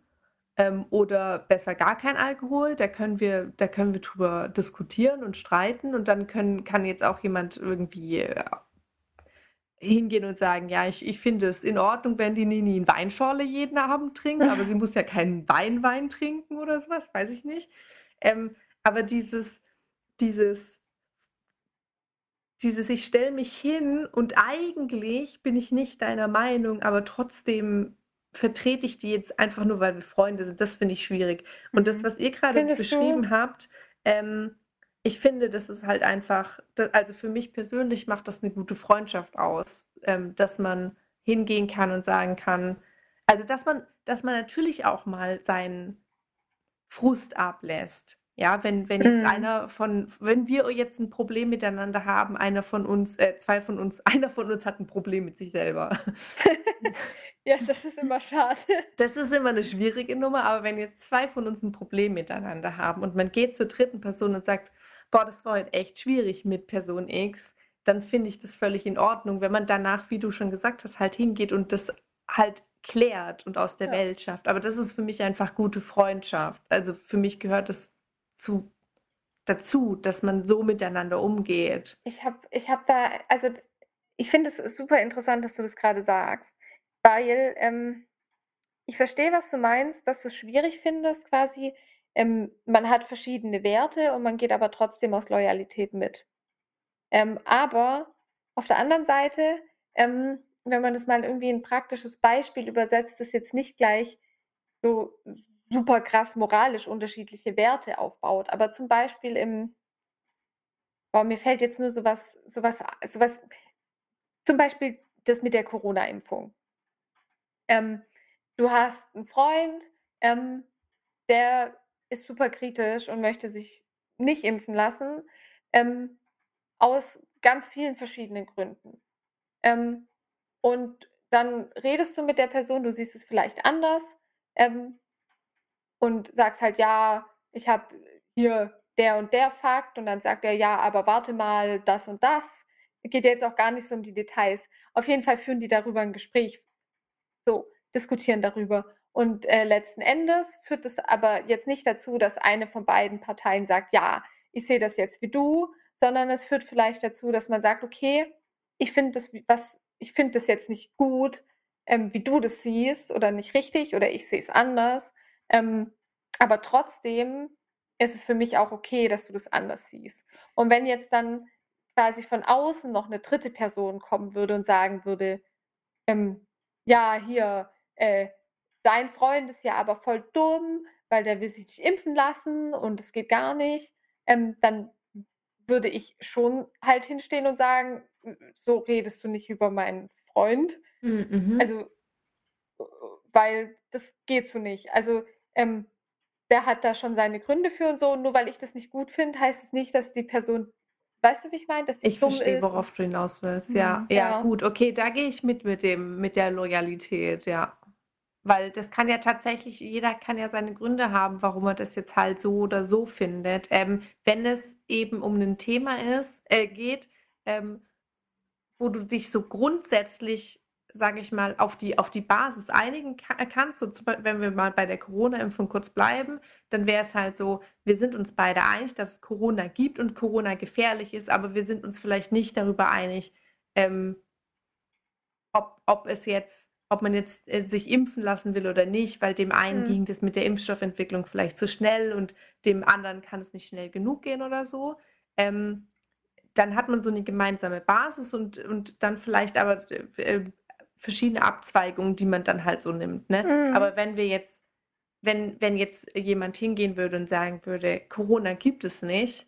ähm, oder besser gar kein Alkohol. Da können wir, da können wir drüber diskutieren und streiten und dann können, kann jetzt auch jemand irgendwie äh, hingehen und sagen, ja, ich, ich finde es in Ordnung, wenn die Nini eine Weinschorle jeden Abend trinkt, aber sie muss ja keinen Weinwein trinken oder sowas, weiß ich nicht. Ähm, aber dieses, dieses, dieses, ich stelle mich hin und eigentlich bin ich nicht deiner Meinung, aber trotzdem vertrete ich die jetzt einfach nur, weil wir Freunde sind, das finde ich schwierig. Und das,
Mhm.
was ihr gerade
Findest du?
beschrieben habt, ähm, ich finde, das ist halt einfach, also für mich persönlich macht das eine gute Freundschaft aus, ähm, dass man hingehen kann und sagen kann, also dass man, dass man natürlich auch mal seinen Frust ablässt. Ja, wenn, wenn jetzt
Mhm.
einer von, wenn wir jetzt ein Problem miteinander haben, einer von uns, äh, zwei von uns, einer von uns hat ein Problem mit sich selber.
Ja, das ist immer schade.
Das ist immer eine schwierige Nummer, aber wenn jetzt zwei von uns ein Problem miteinander haben und man geht zur dritten Person und sagt, boah, das war heute echt schwierig mit Person X, dann finde ich das völlig in Ordnung, wenn man danach, wie du schon gesagt hast, halt hingeht und das halt klärt und aus der
Ja.
Welt schafft. Aber das ist für mich einfach gute Freundschaft. Also für mich gehört es zu, dazu, dass man so miteinander umgeht.
Ich habe ich hab da, also ich finde es super interessant, dass du das gerade sagst, weil ähm, ich verstehe, was du meinst, dass du es schwierig findest, quasi. Ähm, man hat verschiedene Werte und man geht aber trotzdem aus Loyalität mit. Ähm, aber auf der anderen Seite, ähm, wenn man das mal irgendwie in ein praktisches Beispiel übersetzt, das jetzt nicht gleich so super krass moralisch unterschiedliche Werte aufbaut, aber zum Beispiel im, boah, mir fällt jetzt nur sowas, sowas, sowas, zum Beispiel das mit der Corona-Impfung. Ähm, du hast einen Freund, ähm, der ist super kritisch und möchte sich nicht impfen lassen, ähm, aus ganz vielen verschiedenen Gründen. Ähm, und dann redest du mit der Person, du siehst es vielleicht anders ähm, und sagst halt, ja, ich habe hier der und der Fakt und dann sagt er, ja, aber warte mal, das und das. Geht jetzt auch gar nicht so um die Details. Auf jeden Fall führen die darüber ein Gespräch, so diskutieren darüber. Und äh, letzten Endes führt es aber jetzt nicht dazu, dass eine von beiden Parteien sagt, ja, ich sehe das jetzt wie du, sondern es führt vielleicht dazu, dass man sagt, okay, ich finde das, was, das jetzt nicht gut, ähm, wie du das siehst oder nicht richtig oder ich sehe es anders. Ähm, aber trotzdem ist es für mich auch okay, dass du das anders siehst. Und wenn jetzt dann quasi von außen noch eine dritte Person kommen würde und sagen würde, ähm, ja, hier, äh, dein Freund ist ja aber voll dumm, weil der will sich nicht impfen lassen und es geht gar nicht, ähm, dann würde ich schon halt hinstehen und sagen, so redest du nicht über meinen Freund.
Mhm.
Also, äh, weil das geht so nicht. Also, ähm, der hat da schon seine Gründe für und so. Und nur weil ich das nicht gut finde, heißt es nicht, dass die Person, weißt du, wie ich meine, dass sie
Ich verstehe,
ist.
worauf du hinaus willst. Ja,
Mhm.
ja,
Ja.
gut, okay, da gehe ich mit mit dem, mit der Loyalität, ja. Weil das kann ja tatsächlich, jeder kann ja seine Gründe haben, warum er das jetzt halt so oder so findet. Ähm, wenn es eben um ein Thema ist, äh, geht, ähm, wo du dich so grundsätzlich, sage ich mal, auf die, auf die Basis einigen ka kannst, so wenn wir mal bei der Corona-Impfung kurz bleiben, dann wäre es halt so, wir sind uns beide einig, dass es Corona gibt und Corona gefährlich ist, aber wir sind uns vielleicht nicht darüber einig, ähm, ob, ob es jetzt, ob man jetzt äh, sich impfen lassen will oder nicht, weil dem einen
Hm.
ging das mit der Impfstoffentwicklung vielleicht zu schnell und dem anderen kann es nicht schnell genug gehen oder so. Ähm, dann hat man so eine gemeinsame Basis und, und dann vielleicht aber äh, äh, verschiedene Abzweigungen, die man dann halt so nimmt. Ne?
Mhm.
Aber wenn wir jetzt, wenn, wenn jetzt jemand hingehen würde und sagen würde, Corona gibt es nicht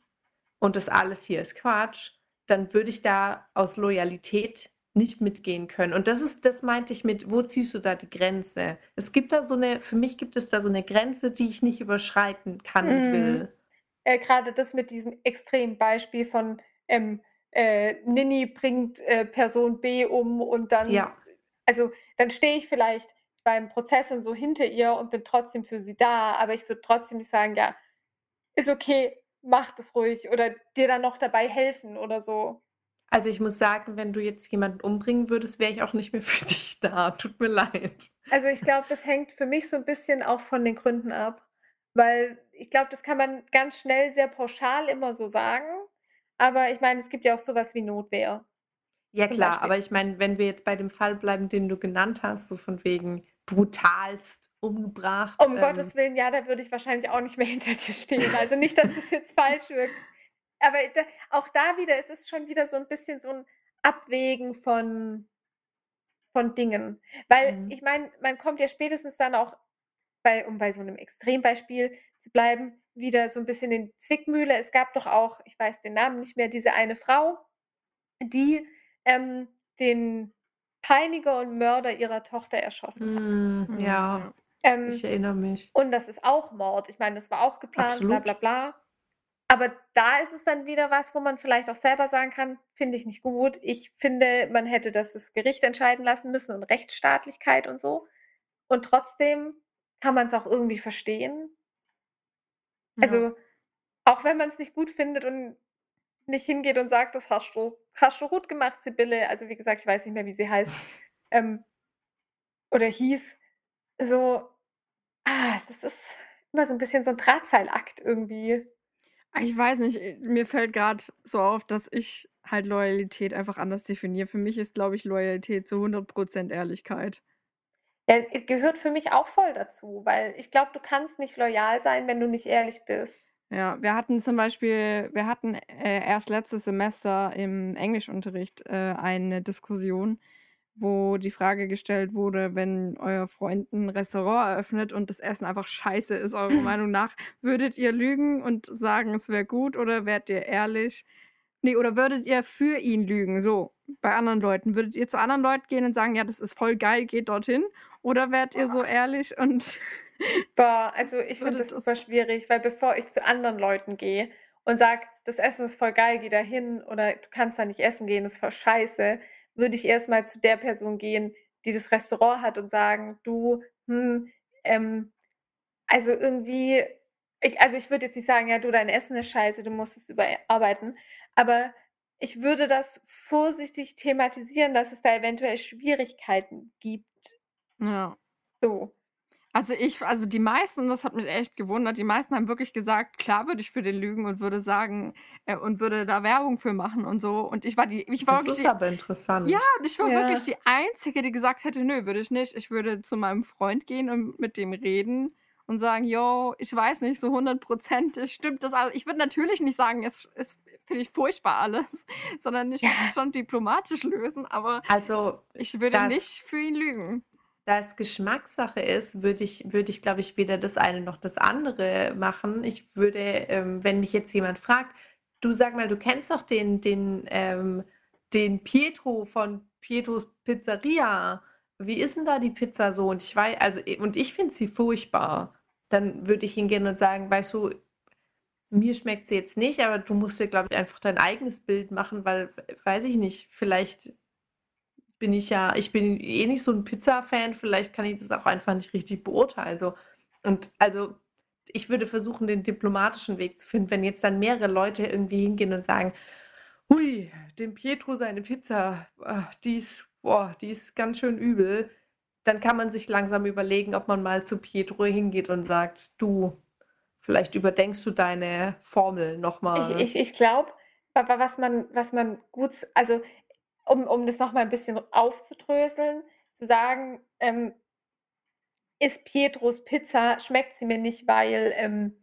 und das alles hier ist Quatsch, dann würde ich da aus Loyalität nicht mitgehen können. Und das ist, das meinte ich mit, wo ziehst du da die Grenze? Es gibt da so eine, für mich gibt es da so eine Grenze, die ich nicht überschreiten kann und
Mhm.
will.
äh, gerade das mit diesem extremen Beispiel von ähm, äh, Nini bringt äh, Person B um und dann
Ja.
Also, dann stehe ich vielleicht beim Prozess und so hinter ihr und bin trotzdem für sie da, aber ich würde trotzdem nicht sagen: „Ja, ist okay, mach das ruhig“ oder dir dann noch dabei helfen oder so.
Also, ich muss sagen, wenn du jetzt jemanden umbringen würdest, wäre ich auch nicht mehr für dich da. Tut mir leid.
Also, ich glaube, das hängt für mich so 'n bisschen auch von den Gründen ab, weil ich glaube, das kann man ganz schnell sehr pauschal immer so sagen, aber ich meine, es gibt ja auch so was wie Notwehr
Ja klar, aber ich meine, wenn wir jetzt bei dem Fall bleiben, den du genannt hast, so von wegen brutalst umgebracht,
Um
ähm
Gottes Willen, ja, da würde ich wahrscheinlich auch nicht mehr hinter dir stehen. Also, nicht, dass das jetzt falsch wirkt. Aber da auch da wieder, es ist schon wieder so 'n bisschen so 'n Abwägen von von Dingen. Weil
Mhm.
ich meine, man kommt ja spätestens dann auch bei um bei so 'nem Extrembeispiel zu bleiben, wieder so 'n bisschen in Zwickmühle. Es gab doch auch, ich weiß den Namen nicht mehr, diese eine Frau, die, ähm, den Peiniger und Mörder ihrer Tochter erschossen hat.
Mhm,
ja.
Ähm,
ich erinnere mich.
und das ist auch Mord. Ich meine, das war auch geplant, bla bla
Absolut.
bla. Aber da ist es dann wieder was, wo man vielleicht auch selber sagen kann: „Finde ich nicht gut. Ich finde, man hätte das das Gericht entscheiden lassen müssen und Rechtsstaatlichkeit und so.“ Und trotzdem kann man's auch irgendwie verstehen.
Ja.
Also, auch wenn man's nicht gut findet und nicht hingeht und sagt: „Das hast du hast du gut gemacht, Sibylle.“ Also, wie gesagt, ich weiß nicht mehr, wie sie heißt, ähm oder hieß. So, ah, das ist immer so 'n bisschen so 'n Drahtseilakt irgendwie.
Ich weiß nicht, äh, mir fällt grad so auf, dass ich halt Loyalität einfach anders definiere. Für mich ist, glaube ich, Loyalität zu 100% Ehrlichkeit.
Ja, gehört für mich auch voll dazu, weil ich glaube, du kannst nicht loyal sein, wenn du nicht ehrlich bist.
Ja, wir hatten zum Beispiel wir hatten, äh, erst letztes Semester im Englischunterricht, äh, eine Diskussion, wo die Frage gestellt wurde: „Wenn euer Freund 'n Restaurant eröffnet und das Essen einfach scheiße ist, eurer Meinung nach, würdet ihr lügen und sagen, es wäre gut oder wärt ihr ehrlich?“ Ne, oder würdet ihr für ihn lügen, so, bei anderen Leuten? Würdet ihr zu anderen Leuten gehen und sagen: „Ja, das ist voll geil, geht dorthin“? Oder wärt ihr so ehrlich und
Boah, also, ich finde
würdet
das super
das
schwierig, weil bevor ich zu anderen Leuten gehe und sage: „Das Essen ist voll geil, geh da hin“ oder „Du kannst da nicht essen gehen, ist voll scheiße“, würde ich erst mal zu der Person gehen, die das Restaurant hat und sagen: „Du, hm, ähm, also, irgendwie“ ich also, ich würde jetzt nicht sagen: „Ja, du, dein Essen ist scheiße, du musst es überarbeiten“, aber ich würde das vorsichtig thematisieren, dass es da eventuell Schwierigkeiten gibt.
Ja.
So.
Also, ich also, die meisten das hat mich echt gewundert, die meisten haben wirklich gesagt: „Klar würde ich für den lügen und würde sagen äh, und würde da Werbung für machen und so.“ Und ich war die ich war
Das
wirklich
ist
die
aber
ja,
interessant.
und ich war wirklich
Ja.
die Einzige, die gesagt hätte: „Nö, würde ich nicht.“ Ich würde zu meinem Freund gehen und mit dem reden und sagen: „Jo, ich weiß nicht so hundertprozentig stimmt das al“ Ich würde natürlich nicht sagen: „Es es finde ich furchtbar alles“, sondern ich
Ja.
würde es schon diplomatisch lösen, aber
Also,
ich würde
das
nicht für ihn lügen.
Da es Geschmackssache ist, würde ich würde ich, glaube ich, weder das eine noch das andere machen. Ich würde, ähm, wenn mich jetzt jemand fragt: „Du, sag mal, du kennst doch den den, ähm den Pietro von Pietros Pizzeria. Wie ist 'n da die Pizza so?“ Und ich wei also, und ich finde sie furchtbar. Dann würde ich hingehen und sagen: „Weißt du, mir schmeckt sie jetzt nicht, aber du musst dir, glaube ich, einfach dein eigenes Bild machen, weil, weiß ich nicht, vielleicht bin ich ja ich bin eh nicht so 'n Pizza-Fan, vielleicht kann ich das auch einfach nicht richtig beurteilen“, so. Und also, ich würde versuchen, den diplomatischen Weg zu finden. Wenn jetzt dann mehrere Leute irgendwie hingehen und sagen: „Hui, dem Pietro seine Pizza, ah, die ist boah, die ist ganz schön übel“, dann kann man sich langsam überlegen, ob man mal zu Pietro hingeht und sagt: „Du, vielleicht überdenkst du deine Formel noch
Ich
mal.“
ich ich glaube, wa wa was man was man gut also, um um das noch mal 'n bisschen aufzudröseln, zu sagen, ähm „Ist Pietros Pizza schmeckt sie mir nicht, weil, ähm,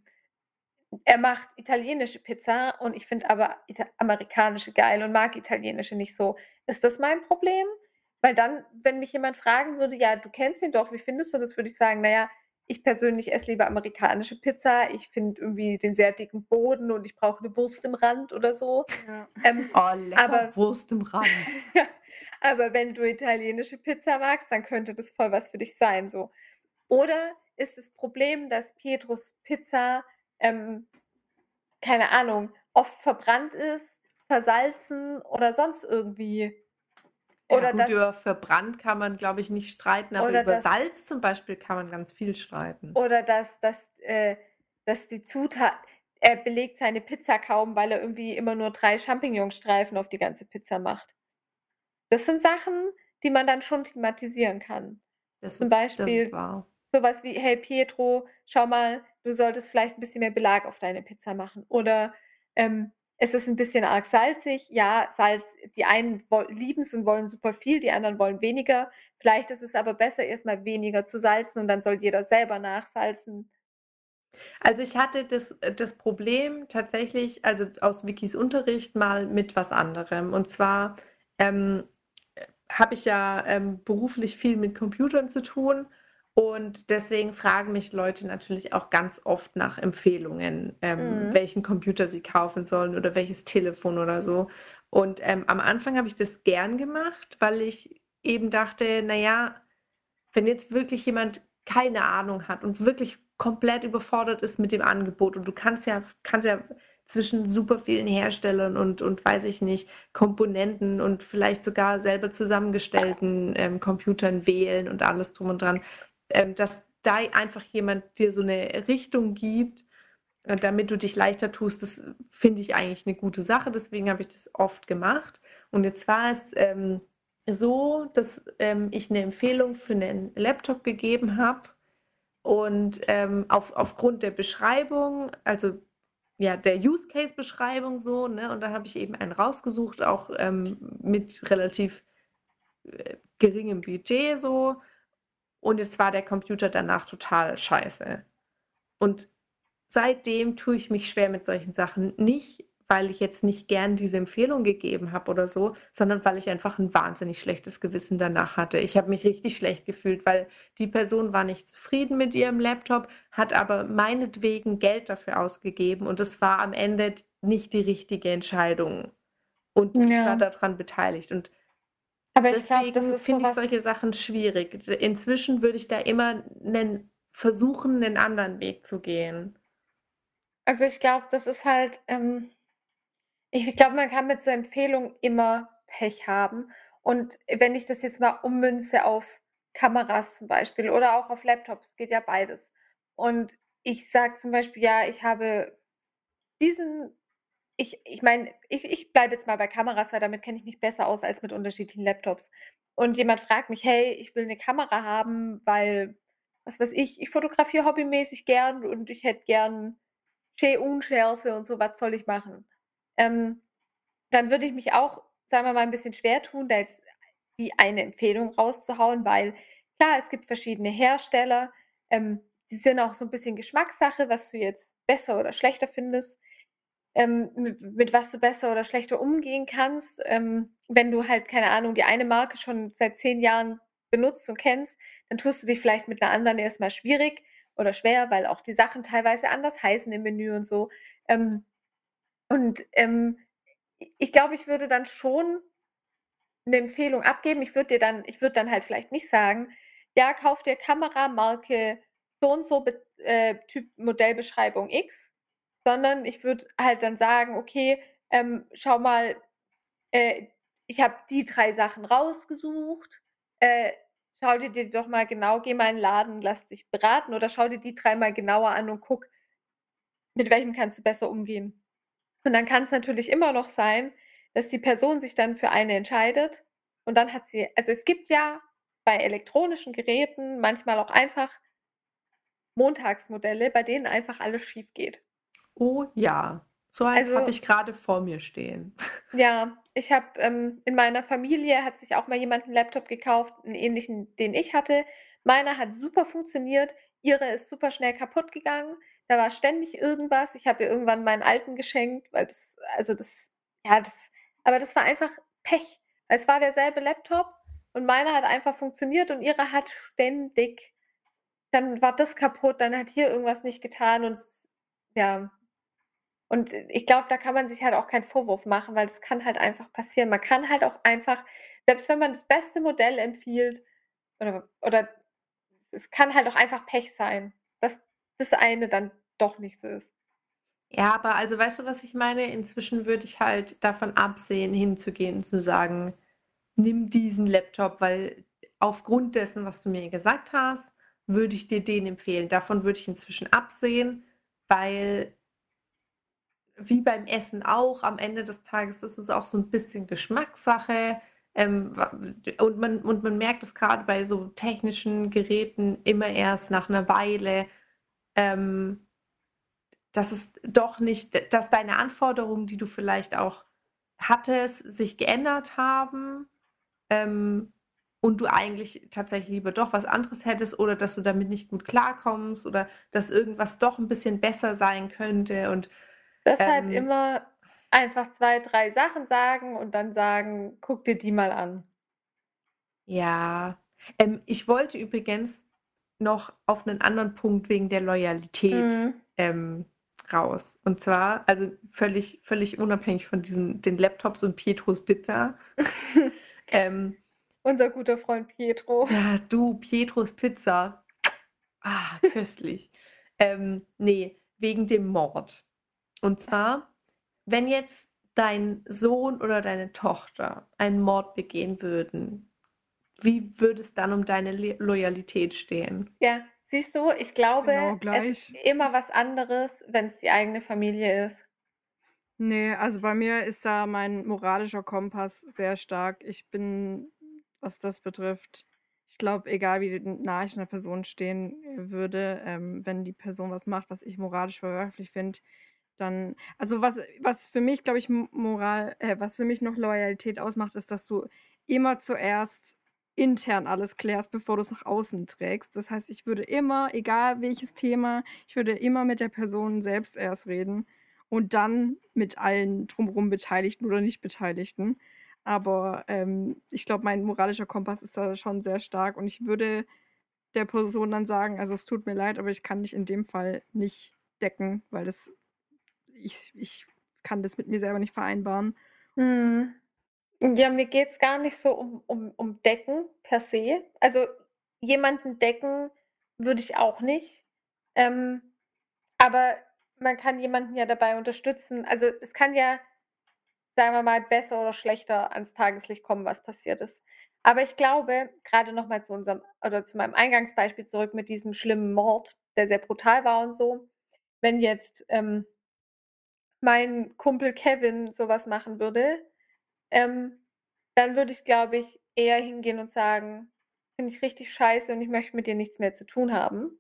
er macht italienische Pizza und ich finde aber ita amerikanische geil und mag italienische nicht so.“ Ist das mein Problem? Weil dann, wenn mich jemand fragen würde: „Ja, du kennst ihn doch, wie findest du das?“ Würde ich sagen: „Na ja, ich persönlich esse lieber amerikanische Pizza. Ich finde irgendwie den sehr dicken Boden und ich brauche 'ne Wurst im Rand oder so.“
Ja.
Ähm,
Oh, lecker
aber
Wurst im Rand.
ja, aber wenn du italienische Pizza magst, dann könnte das voll was für dich sein, so. Oder ist das Problem, dass Pietros Pizza, ähm, keine Ahnung, oft verbrannt ist, versalzen oder sonst irgendwie
Ja,
Oder
gut,
dass
über verbrannt kann man, glaube ich, nicht streiten, aber über
dass
Salz zum Beispiel kann man ganz viel streiten.
oder dass dass, äh dass die Zutat er belegt seine Pizza kaum, weil er irgendwie immer nur 3 Champignonstreifen auf die ganze Pizza macht. Das sind Sachen, die man dann schon thematisieren kann.
Das
Zum
ist das
Beispiel
wahr.
so was wie: „Hey Pietro, schau mal, du solltest vielleicht 'n bisschen mehr Belag auf deine Pizza machen.“ Oder, ähm: „Es ist 'n bisschen arg salzig.“ Ja, Salz die einen woll lieben's und wollen super viel, die anderen wollen weniger. Vielleicht ist es aber besser, erst mal weniger zu salzen und dann soll jeder selber nachsalzen.
Also, ich hatte das äh, das Problem tatsächlich, also, aus Vikis Unterricht mal mit was anderem. Und zwar, ähm, äh, habe ich ja, ähm, beruflich viel mit Computern zu tun und deswegen fragen mich Leute natürlich auch ganz oft nach Empfehlungen, ähm,
Mhm.
welchen Computer sie kaufen sollen oder welches Telefon oder so. Und, ähm, am Anfang habe ich das gern gemacht, weil ich eben dachte: „Na ja, wenn jetzt wirklich jemand keine Ahnung hat und wirklich komplett überfordert ist mit dem Angebot und du kannst ja kannst ja zwischen super vielen Herstellern und und weiß ich nicht, Komponenten und vielleicht sogar selber zusammengestellten, ähm, Computern wählen und alles drum und dran, ähm, dass da einfach jemand dir so 'ne Richtung gibt, äh, damit du dich leichter tust, das finde ich eigentlich 'ne gute Sache. Deswegen habe ich das oft gemacht. Und jetzt war es, ähm, so, dass, ähm, ich 'ne Empfehlung für 'nen Laptop gegeben habe und, ähm, auf aufgrund der Beschreibung, also, ja, der Use Case Beschreibung so, ne? Und dann habe ich eben einen rausgesucht, auch, ähm, mit relativ, äh, geringem Budget so. Und jetzt war der Computer danach total scheiße. Und seitdem tue ich mich schwer mit solchen Sachen. Nicht, weil ich jetzt nicht gern diese Empfehlung gegeben habe oder so, sondern weil ich einfach 'n wahnsinnig schlechtes Gewissen danach hatte. Ich habe mich richtig schlecht gefühlt, weil die Person war nicht zufrieden mit ihrem Laptop, hat aber meinetwegen Geld dafür ausgegeben und es war am Ende nicht die richtige Entscheidung. Und ich war
Ja.
da dran beteiligt. Und
Aber
deswegen finde ich solche Sachen schwierig. Inzwischen würde ich da immer 'nen versuchen, 'nen anderen Weg zu gehen.
Also, ich glaube, das ist halt, ähm ich glaube, man kann mit so Empfehlungen immer Pech haben. Und wenn ich das jetzt mal ummünze auf Kameras zum Beispiel oder auch auf Laptops, geht ja beides. Und ich sage zum Beispiel: „Ja, ich habe diesen“ ich ich meine, ich ich bleibe jetzt mal bei Kameras, weil damit kenne ich mich besser aus als mit unterschiedlichen Laptops. Und jemand fragt mich: „Hey, ich will 'ne Kamera haben, weil, was weiß ich, ich fotografiere hobbymäßig gern und ich hätte gern schön Unschärfe und so, was soll ich machen?“ Ähm, dann würde ich mich auch, sagen wir mal, 'n bisschen schwer tun, da jetzt die eine Empfehlung rauszuhauen, weil klar, es gibt verschiedene Hersteller, ähm, die sind auch so 'n bisschen Geschmackssache, was du jetzt besser oder schlechter findest, ähm, mit mit was du besser oder schlechter umgehen kannst. Ähm, wenn du halt, keine Ahnung, die eine Marke schon seit 10 Jahren benutzt und kennst, dann tust du dich vielleicht mit 'ner anderen erst mal schwierig oder schwer, weil auch die Sachen teilweise anders heißen im Menü und so. Ähm, und, ähm, ich glaube, ich würde dann schon 'ne Empfehlung abgeben. Ich würde dir dann ich würde dann halt vielleicht nicht sagen: „Ja, kauf dir Kamera Marke so und so, äh, Typ Modellbeschreibung X“, sondern ich würde halt dann sagen: „Okay, ähm, schau mal, äh, ich habe die 3 Sachen rausgesucht. Äh, schau dir die doch mal genau geh mal in 'n Laden, lass dich beraten oder schau dir die 3 mal genauer an und guck“ „mit welchem kannst du besser umgehen.“ Und dann kann's natürlich immer noch sein, dass die Person sich dann für eine entscheidet und dann hat sie also, es gibt ja bei elektronischen Geräten manchmal auch einfach Montagsmodelle, bei denen einfach alles schiefgeht.
Oh ja, so eins habe
Also
ich grade vor mir stehen.
Ja, ich habe, ähm in meiner Familie hat sich auch mal jemand 'n Laptop gekauft, 'n ähnlichen, den ich hatte. Meiner hat super funktioniert, ihre ist super schnell kaputtgegangen. Da war ständig irgendwas. Ich habe ihr irgendwann meinen alten geschenkt, weil das also, das ja, das aber das war einfach Pech. Es war derselbe Laptop und meiner hat einfach funktioniert und ihre hat ständig dann war das kaputt, dann hat hier irgendwas nicht getan und ja. Und ich glaube, da kann man sich halt auch keinen Vorwurf machen, weil das kann halt einfach passieren. Man kann halt auch einfach selbst wenn man das beste Modell empfiehlt oder oder es kann halt auch einfach Pech sein, dass das eine dann doch nichts ist.
Ja, aber also, weißt du, was ich meine? Inzwischen würde ich halt davon absehen, hinzugehen und zu sagen: nimm diesen Laptop, weil aufgrund dessen, was du mir gesagt hast, würde ich dir den empfehlen. Davon würde ich inzwischen absehen, weil wie beim Essen auch, am Ende des Tages ist es auch so ein bisschen Geschmackssache. Ähm, und, man, und man merkt es gerade bei so technischen Geräten immer erst nach einer Weile, ähm, dass es doch nicht, dass deine Anforderungen, die du vielleicht auch hattest, sich geändert haben ähm, und du eigentlich tatsächlich lieber doch was anderes hättest oder dass du damit nicht gut klarkommst oder dass irgendwas doch ein bisschen besser sein könnte und
Deshalb
ähm,
immer einfach zwei, drei Sachen sagen und dann sagen: „Guck dir die mal an.“
Ja. Ähm, ich wollte übrigens noch auf einen anderen Punkt wegen der Loyalität,
Mhm.
ähm, raus. Und zwar also völlig völlig unabhängig von diesen den Laptops und Pietros Pizza. Ähm
Unser guter Freund Pietro.
Ja, du, Pietros Pizza. Ah, köstlich. Ähm, ne, wegen dem Mord. Und zwar, wenn jetzt dein Sohn oder deine Tochter einen Mord begehen würden, wie würde es dann um deine Le Loyalität stehen?
Ja, siehst du, ich glaube,
Genau
es ist immer was anderes, wenn es die eigene Familie ist.
Ne, also bei mir ist da mein moralischer Kompass sehr stark. Ich bin, was das betrifft ich glaube, egal wie nah ich 'ner Person stehen würde, ähm, wenn die Person was macht, was ich moralisch verwerflich finde, dann also was was für mich, glaube ich, Moral äh, was für mich noch Loyalität ausmacht, ist, dass du immer zuerst intern alles klärst, bevor du's nach außen trägst. Das heißt, ich würde immer, egal welches Thema ich würde immer mit der Person selbst erst reden und dann mit allen drumrum Beteiligten oder Nicht-Beteiligten. Aber, ähm, ich glaube, mein moralischer Kompass ist da schon sehr stark und ich würde der Person dann sagen: „Also, es tut mir leid, aber ich kann dich in dem Fall nicht decken, weil das ich ich kann das mit mir selber nicht vereinbaren.“
Mhm. Ja, mir geht's gar nicht so um um um Decken per se. Also, jemanden decken würde ich auch nicht. Ähm, aber man kann jemanden ja dabei unterstützen. Also, es kann ja, sagen wir mal, besser oder schlechter ans Tageslicht kommen, was passiert ist. Aber ich glaube, grade noch mal zu unserem oder zu meinem Eingangsbeispiel zurück mit diesem schlimmen Mord, der sehr brutal war und so. Wenn jetzt, ähm mein Kumpel Kevin so was machen würde, ähm, dann würde ich, glaube ich, eher hingehen und sagen: „Finde ich richtig scheiße und ich möchte mit dir nichts mehr zu tun haben.“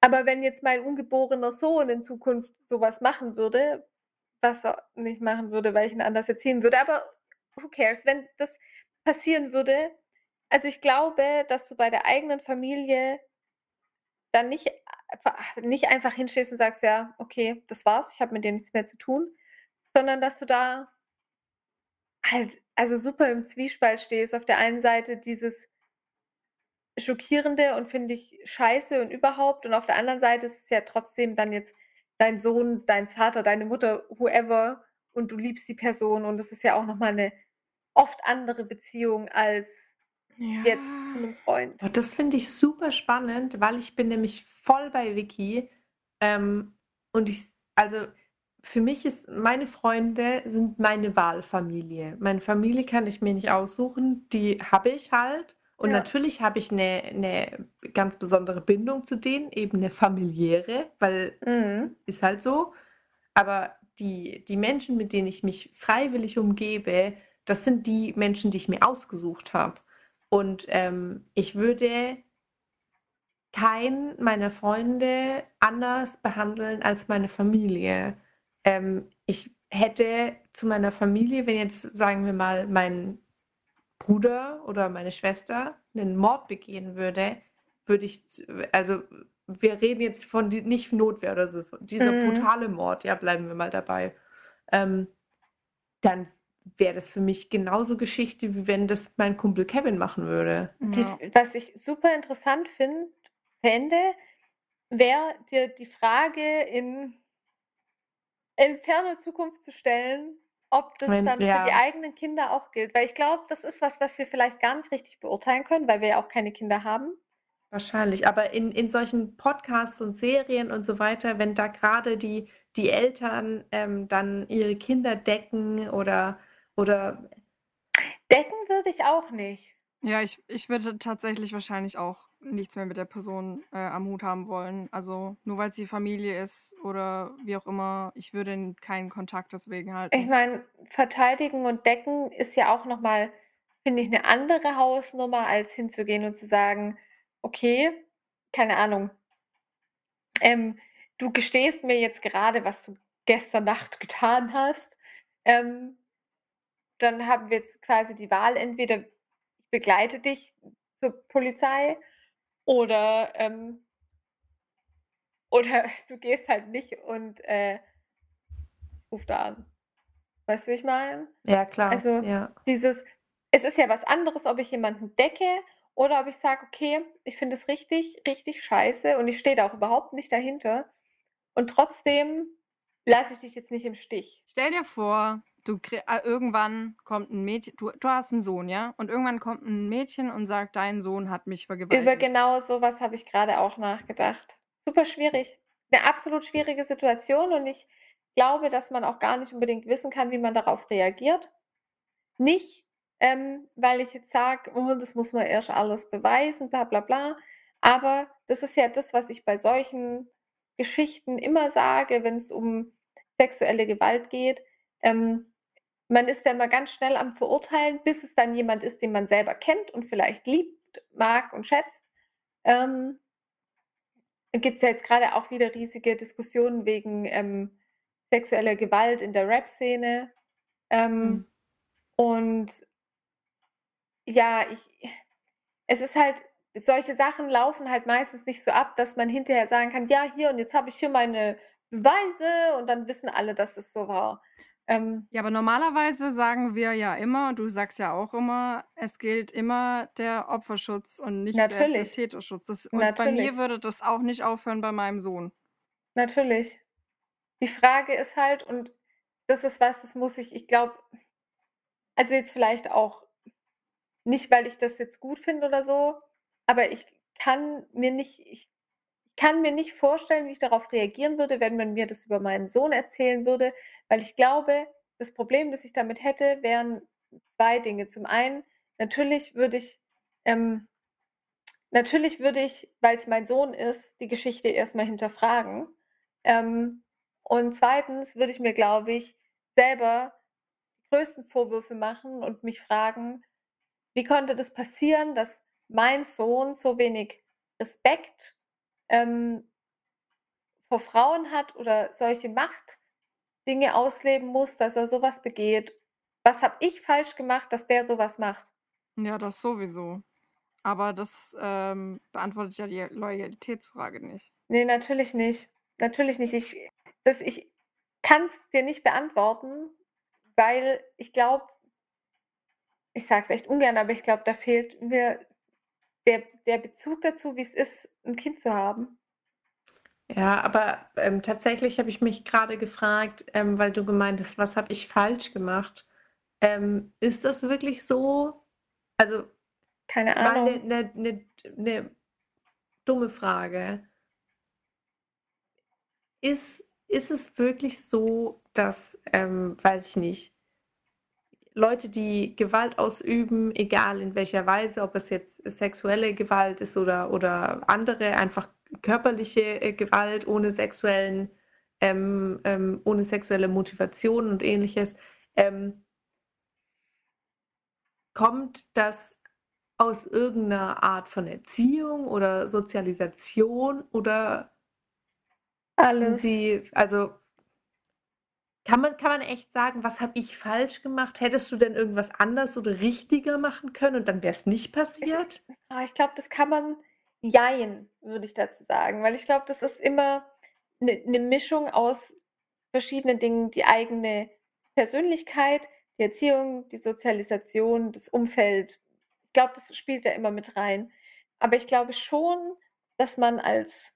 Aber wenn jetzt mein ungeborener Sohn in Zukunft so was machen würde, was er nicht machen würde, weil ich ihn anders erziehen würde, aber who cares? Wenn das passieren würde also, ich glaube, dass du bei der eigenen Familie dann nicht einfach nicht einfach hinstehst und sagst: „Ja, okay, das war's, ich habe mit dir nichts mehr zu tun“, sondern dass du da halt also super im Zwiespalt stehst. Auf der einen Seite dieses Schockierende und finde ich scheiße und überhaupt und auf der anderen Seite ist es ja trotzdem dann jetzt dein Sohn, dein Vater, deine Mutter, whoever und du liebst die Person und das ist ja auch noch mal 'ne oft andere Beziehung als jetzt zu 'nem
Ja.
Freund.
Oh, das finde ich super spannend, weil ich bin nämlich voll bei Vicky. Ähm, und ich also, für mich ist meine Freunde sind meine Wahlfamilie. Meine Familie kann ich mir nicht aussuchen, die habe ich halt. Und
Ja.
natürlich habe ich 'ne 'ne ganz besondere Bindung zu denen, eben 'ne familiäre, weil
Mhm.
ist halt so. Aber die die Menschen, mit denen ich mich freiwillig umgebe, das sind die Menschen, die ich mir ausgesucht habe. Und, ähm, ich würde keinen meiner Freunde anders behandeln als meine Familie. Ähm, ich hätte zu meiner Familie, wenn jetzt, sagen wir mal, mein Bruder oder meine Schwester 'nen Mord begehen würde, würde ich also, wir reden jetzt von die nicht Notwehr oder so, dieser
Mhm.
brutale Mord, ja, bleiben wir mal dabei. Ähm, dann wäre das für mich genauso Geschichte, wie wenn das mein Kumpel Kevin machen würde.
Die
Ja.
was ich super interessant finde fände, wäre dir die Frage in in ferner Zukunft zu stellen, ob das
Wenn
dann für die
ja.
eigenen Kinder auch gilt. Weil ich glaube, das ist was, was wir vielleicht gar nicht richtig beurteilen können, weil wir ja auch keine Kinder haben.
Wahrscheinlich, aber in in solchen Podcasts und Serien und so weiter, wenn da grade die die Eltern, ähm, dann ihre Kinder decken oder oder
Decken würde ich auch nicht.
Ja, ich, ich würde tatsächlich wahrscheinlich auch nichts mehr mit der Person äh, am Hut haben wollen. Also nur weil sie Familie ist oder wie auch immer, ich würde keinen Kontakt deswegen halten.
Ich meine, verteidigen und decken ist ja auch nochmal, finde ich, eine andere Hausnummer, als hinzugehen und zu sagen, okay, keine Ahnung, ähm, du gestehst mir jetzt gerade, was du gestern Nacht getan hast. Ähm, dann haben wir jetzt quasi die Wahl, entweder ich begleite dich zur Polizei oder, ähm, oder du gehst halt nicht und äh, ruf da an. Weißt du, wie ich meine?
Ja, klar.
Also
ja.
dieses, es ist ja was anderes, ob ich jemanden decke oder ob ich sage, okay, ich finde es richtig, richtig scheiße und ich stehe da auch überhaupt nicht dahinter. Und trotzdem lasse ich dich jetzt nicht im Stich.
Stell dir vor, du äh, irgendwann kommt ein Mädchen, du, du hast einen Sohn, ja? Und irgendwann kommt ein Mädchen und sagt, dein Sohn hat mich vergewaltigt.
Über genau sowas habe ich gerade auch nachgedacht. Super schwierig. Eine absolut schwierige Situation und ich glaube, dass man auch gar nicht unbedingt wissen kann, wie man darauf reagiert. Nicht, ähm, weil ich jetzt sage, oh, das muss man erst alles beweisen, bla bla bla. Aber das ist ja das, was ich bei solchen Geschichten immer sage, wenn es um sexuelle Gewalt geht. Ähm, man ist ja immer ganz schnell am Verurteilen, bis es dann jemand ist, den man selber kennt und vielleicht liebt, mag und schätzt. Ähm, Gibt es ja jetzt gerade auch wieder riesige Diskussionen wegen ähm, sexueller Gewalt in der Rap-Szene. Ähm, mhm. Und ja, ich, es ist halt, solche Sachen laufen halt meistens nicht so ab, dass man hinterher sagen kann, ja, hier und jetzt habe ich hier meine Beweise und dann wissen alle, dass es so war.
Ähm, ja, aber normalerweise sagen wir ja immer, du sagst ja auch immer, es gilt immer der Opferschutz und nicht
natürlich.
der Täterschutz. Das, und natürlich. bei mir würde das auch nicht aufhören bei meinem Sohn.
Natürlich. Die Frage ist halt, und das ist was, das muss ich, ich glaube, also jetzt vielleicht auch nicht, weil ich das jetzt gut finde oder so, aber ich kann mir nicht, ich kann mir nicht vorstellen, wie ich darauf reagieren würde, wenn man mir das über meinen Sohn erzählen würde, weil ich glaube, das Problem, das ich damit hätte, wären zwei Dinge. Zum einen, natürlich würde ich, ähm, natürlich würde ich, weil es mein Sohn ist, die Geschichte erstmal hinterfragen. Ähm, und zweitens würde ich mir, glaube ich, selber die größten Vorwürfe machen und mich fragen, wie konnte das passieren, dass mein Sohn so wenig Respekt ähm, vor Frauen hat oder solche Machtdinge ausleben muss, dass er sowas begeht. Was habe ich falsch gemacht, dass der sowas macht?
Ja, das sowieso. Aber das ähm, beantwortet ja die Loyalitätsfrage nicht.
Nee, natürlich nicht. Natürlich nicht. Ich, ich kann es dir nicht beantworten, weil ich glaube, ich sage es echt ungern, aber ich glaube, da fehlt mir der, der Bezug dazu, wie es ist, ein Kind zu haben.
Ja, aber ähm, tatsächlich habe ich mich gerade gefragt, ähm, weil du gemeint hast, was habe ich falsch gemacht? Ähm, ist das wirklich so? Also,
keine Ahnung.
Mal eine, eine, eine dumme Frage. Ist, ist es wirklich so, dass, ähm, weiß ich nicht, Leute, die Gewalt ausüben, egal in welcher Weise, ob es jetzt sexuelle Gewalt ist oder, oder andere, einfach körperliche äh, Gewalt ohne sexuellen, ähm, ähm, ohne sexuelle Motivation und ähnliches, ähm, kommt das aus irgendeiner Art von Erziehung oder Sozialisation oder
Alles.
sind sie, also kann man, kann man echt sagen, was habe ich falsch gemacht? Hättest du denn irgendwas anders oder richtiger machen können und dann wäre es nicht passiert?
Ich, ah, ich glaube, das kann man jein, würde ich dazu sagen, weil ich glaube, das ist immer eine ne Mischung aus verschiedenen Dingen, die eigene Persönlichkeit, die Erziehung, die Sozialisation, das Umfeld. Ich glaube, das spielt da immer mit rein. Aber ich glaube schon, dass man als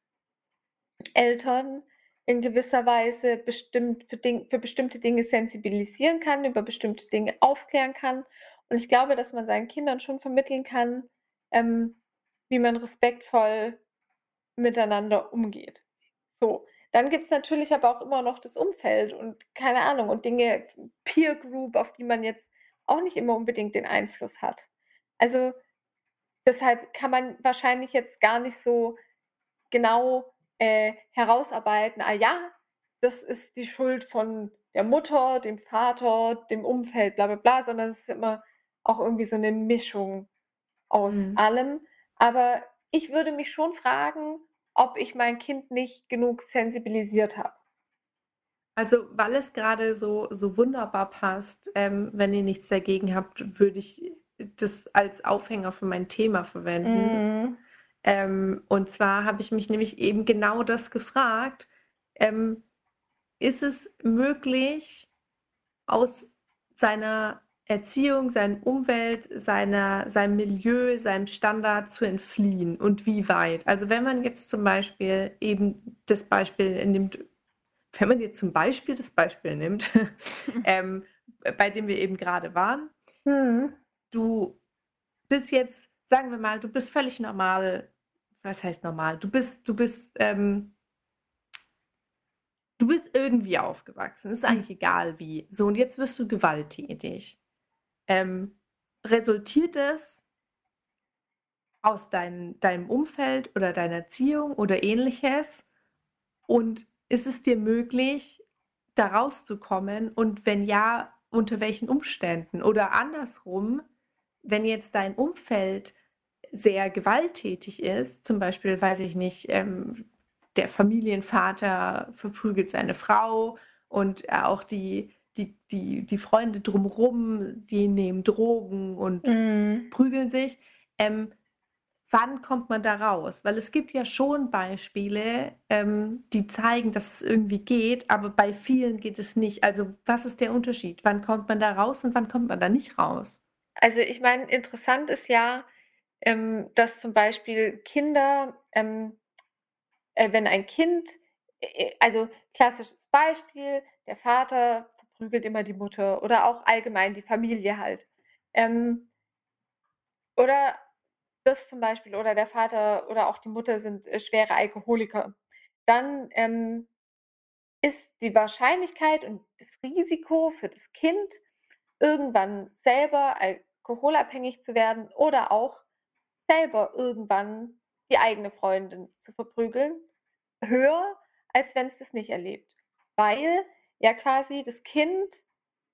Eltern in gewisser Weise bestimmt für, Ding, für bestimmte Dinge sensibilisieren kann, über bestimmte Dinge aufklären kann. Und ich glaube, dass man seinen Kindern schon vermitteln kann, ähm, wie man respektvoll miteinander umgeht. So, dann gibt es natürlich aber auch immer noch das Umfeld und keine Ahnung und Dinge, Peer Group, auf die man jetzt auch nicht immer unbedingt den Einfluss hat. Also deshalb kann man wahrscheinlich jetzt gar nicht so genau äh, herausarbeiten, ah ja, das ist die Schuld von der Mutter, dem Vater, dem Umfeld, bla bla bla, sondern es ist immer auch irgendwie so eine Mischung aus
Mhm.
allem. Aber ich würde mich schon fragen, ob ich mein Kind nicht genug sensibilisiert habe.
Also, weil es gerade so, so wunderbar passt, ähm, wenn ihr nichts dagegen habt, würde ich das als Aufhänger für mein Thema verwenden.
Mhm.
Ähm, und zwar habe ich mich nämlich eben genau das gefragt. Ähm, ist es möglich, aus seiner Erziehung, seiner Umwelt, seiner, seinem Milieu, seinem Standard zu entfliehen und wie weit? Also wenn man jetzt zum Beispiel eben das Beispiel nimmt, wenn man jetzt zum Beispiel das Beispiel nimmt, ähm, bei dem wir eben gerade waren,
Mhm.
du bist jetzt, sagen wir mal, du bist völlig normal. Was heißt normal? Du bist, du bist, ähm, du bist irgendwie aufgewachsen. Ist eigentlich egal wie. So, und jetzt wirst du gewalttätig. Ähm, resultiert es aus dein, deinem Umfeld oder deiner Erziehung oder ähnliches? Und ist es dir möglich, da rauszukommen? Und wenn ja, unter welchen Umständen? Oder andersrum, wenn jetzt dein Umfeld sehr gewalttätig ist, zum Beispiel, weiß ich nicht, ähm, der Familienvater verprügelt seine Frau und äh, auch die, die, die, die Freunde drumherum, die nehmen Drogen und
Mhm.
prügeln sich. Ähm, wann kommt man da raus? Weil es gibt ja schon Beispiele, ähm, die zeigen, dass es irgendwie geht, aber bei vielen geht es nicht. Also was ist der Unterschied? Wann kommt man da raus und wann kommt man da nicht raus?
Also ich meine, interessant ist ja, ähm, dass zum Beispiel Kinder, ähm, äh, wenn ein Kind, äh, also klassisches Beispiel, der Vater verprügelt immer die Mutter oder auch allgemein die Familie halt. Ähm, oder das zum Beispiel, oder der Vater oder auch die Mutter sind äh, schwere Alkoholiker. Dann ähm, ist die Wahrscheinlichkeit und das Risiko für das Kind, irgendwann selber alkoholabhängig zu werden oder auch selber irgendwann die eigene Freundin zu verprügeln, höher, als wenn es das nicht erlebt. Weil ja quasi das Kind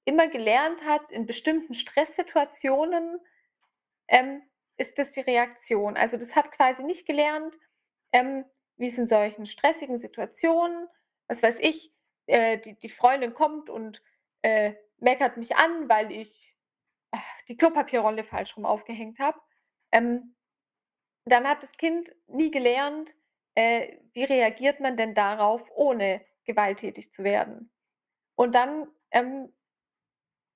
immer gelernt hat, in bestimmten Stresssituationen ähm, ist das die Reaktion. Also das hat quasi nicht gelernt, ähm, wie es in solchen stressigen Situationen, was weiß ich, äh, die, die Freundin kommt und äh, meckert mich an, weil ich äh, die Klopapierrolle falsch rum aufgehängt habe. Ähm, dann hat das Kind nie gelernt, äh, wie reagiert man denn darauf, ohne gewalttätig zu werden. Und dann ähm,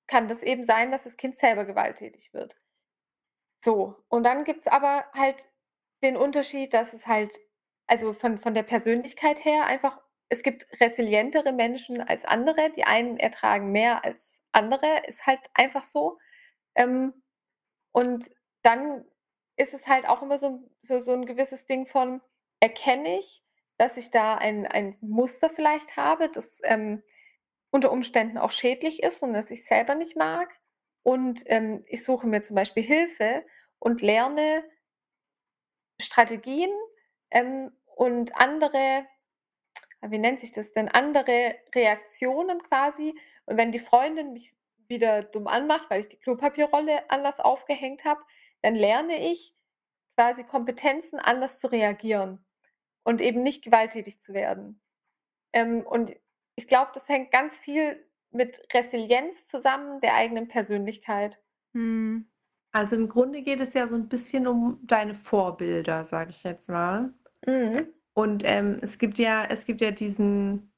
kann das eben sein, dass das Kind selber gewalttätig wird. So, und dann gibt es aber halt den Unterschied, dass es halt, also von, von der Persönlichkeit her einfach, es gibt resilientere Menschen als andere. Die einen ertragen mehr als andere, ist halt einfach so. Ähm, und dann ist es halt auch immer so, so, so ein gewisses Ding von, erkenne ich, dass ich da ein, ein Muster vielleicht habe, das ähm, unter Umständen auch schädlich ist und das ich selber nicht mag. Und ähm, ich suche mir zum Beispiel Hilfe und lerne Strategien ähm, und andere, wie nennt sich das denn, andere Reaktionen quasi. Und wenn die Freundin mich wieder dumm anmacht, weil ich die Klopapierrolle anders aufgehängt habe, dann lerne ich quasi Kompetenzen anders zu reagieren und eben nicht gewalttätig zu werden. Ähm, und ich glaube, das hängt ganz viel mit Resilienz zusammen, der eigenen Persönlichkeit.
Hm.
Also im Grunde geht es ja so ein bisschen um deine Vorbilder, sage ich jetzt mal.
Mhm.
Und ähm, es gibt ja, es gibt ja diesen,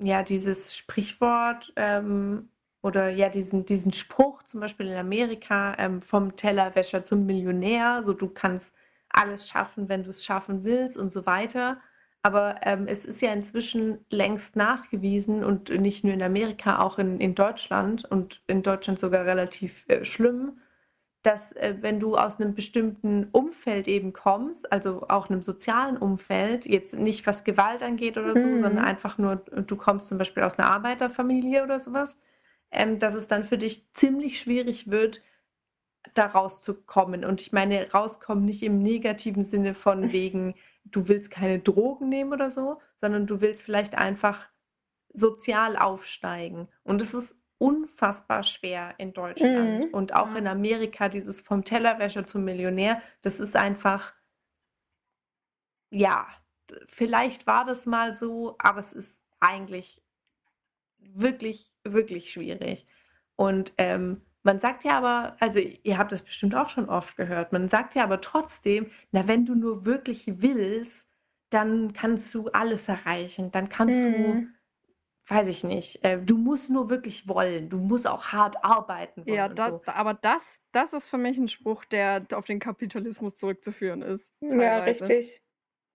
ja, dieses Sprichwort ähm, oder ja, diesen, diesen Spruch, zum Beispiel in Amerika, ähm, vom Tellerwäscher zum Millionär, so du kannst alles schaffen, wenn du es schaffen willst und so weiter. Aber ähm, es ist ja inzwischen längst nachgewiesen und nicht nur in Amerika, auch in, in Deutschland und in Deutschland sogar relativ äh, schlimm, dass äh, wenn du aus einem bestimmten Umfeld eben kommst, also auch einem sozialen Umfeld, jetzt nicht was Gewalt angeht oder so,
Mhm.
sondern einfach nur, du kommst zum Beispiel aus einer Arbeiterfamilie oder sowas, ähm, dass es dann für dich ziemlich schwierig wird, da rauszukommen. Und ich meine, rauskommen nicht im negativen Sinne von wegen, du willst keine Drogen nehmen oder so, sondern du willst vielleicht einfach sozial aufsteigen. Und es ist unfassbar schwer in Deutschland
Mhm.
und auch in Amerika, dieses vom Tellerwäscher zum Millionär, das ist einfach, ja, vielleicht war das mal so, aber es ist eigentlich wirklich, wirklich schwierig. Und ähm, man sagt ja aber, also ihr habt das bestimmt auch schon oft gehört, man sagt ja aber trotzdem, na, wenn du nur wirklich willst, dann kannst du alles erreichen, dann kannst du,
Mhm.
weiß ich nicht, äh, du musst nur wirklich wollen, du musst auch hart arbeiten wollen
Ja,
und
da,
so.
aber das, das ist für mich ein Spruch, der auf den Kapitalismus zurückzuführen ist.
Ja,
Teilweise.
richtig.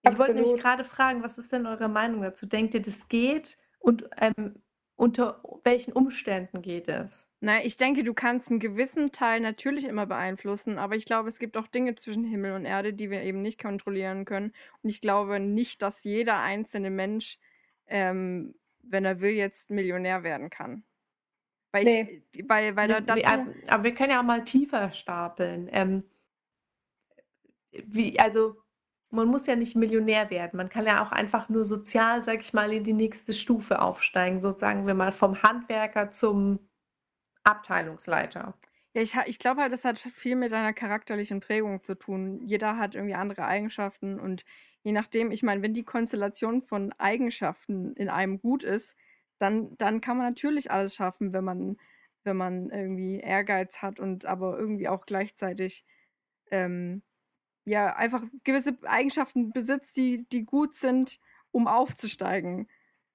Ich wollte nämlich
Absolut.
gerade fragen, was ist denn eure Meinung dazu? Denkt ihr, das geht? Und ähm, unter welchen Umständen geht es?
Naja, ich denke, du kannst einen gewissen Teil natürlich immer beeinflussen, aber ich glaube, es gibt auch Dinge zwischen Himmel und Erde, die wir eben nicht kontrollieren können. Und ich glaube nicht, dass jeder einzelne Mensch, ähm, wenn er will, jetzt Millionär werden kann. Weil, ich, weil, weil
wir-
dazu.
aber wir können ja auch mal tiefer stapeln. Ähm, wie, also, man muss ja nicht Millionär werden. Man kann ja auch einfach nur sozial, sag ich mal, in die nächste Stufe aufsteigen. So sagen wir mal vom Handwerker zum Abteilungsleiter.
Ja, ich, ich glaube halt, das hat viel mit deiner charakterlichen Prägung zu tun. Jeder hat irgendwie andere Eigenschaften und je nachdem, ich meine, wenn die Konstellation von Eigenschaften in einem gut ist, dann, dann kann man natürlich alles schaffen, wenn man, wenn man irgendwie Ehrgeiz hat und aber irgendwie auch gleichzeitig ähm, ja einfach gewisse Eigenschaften besitzt, die, die gut sind, um aufzusteigen.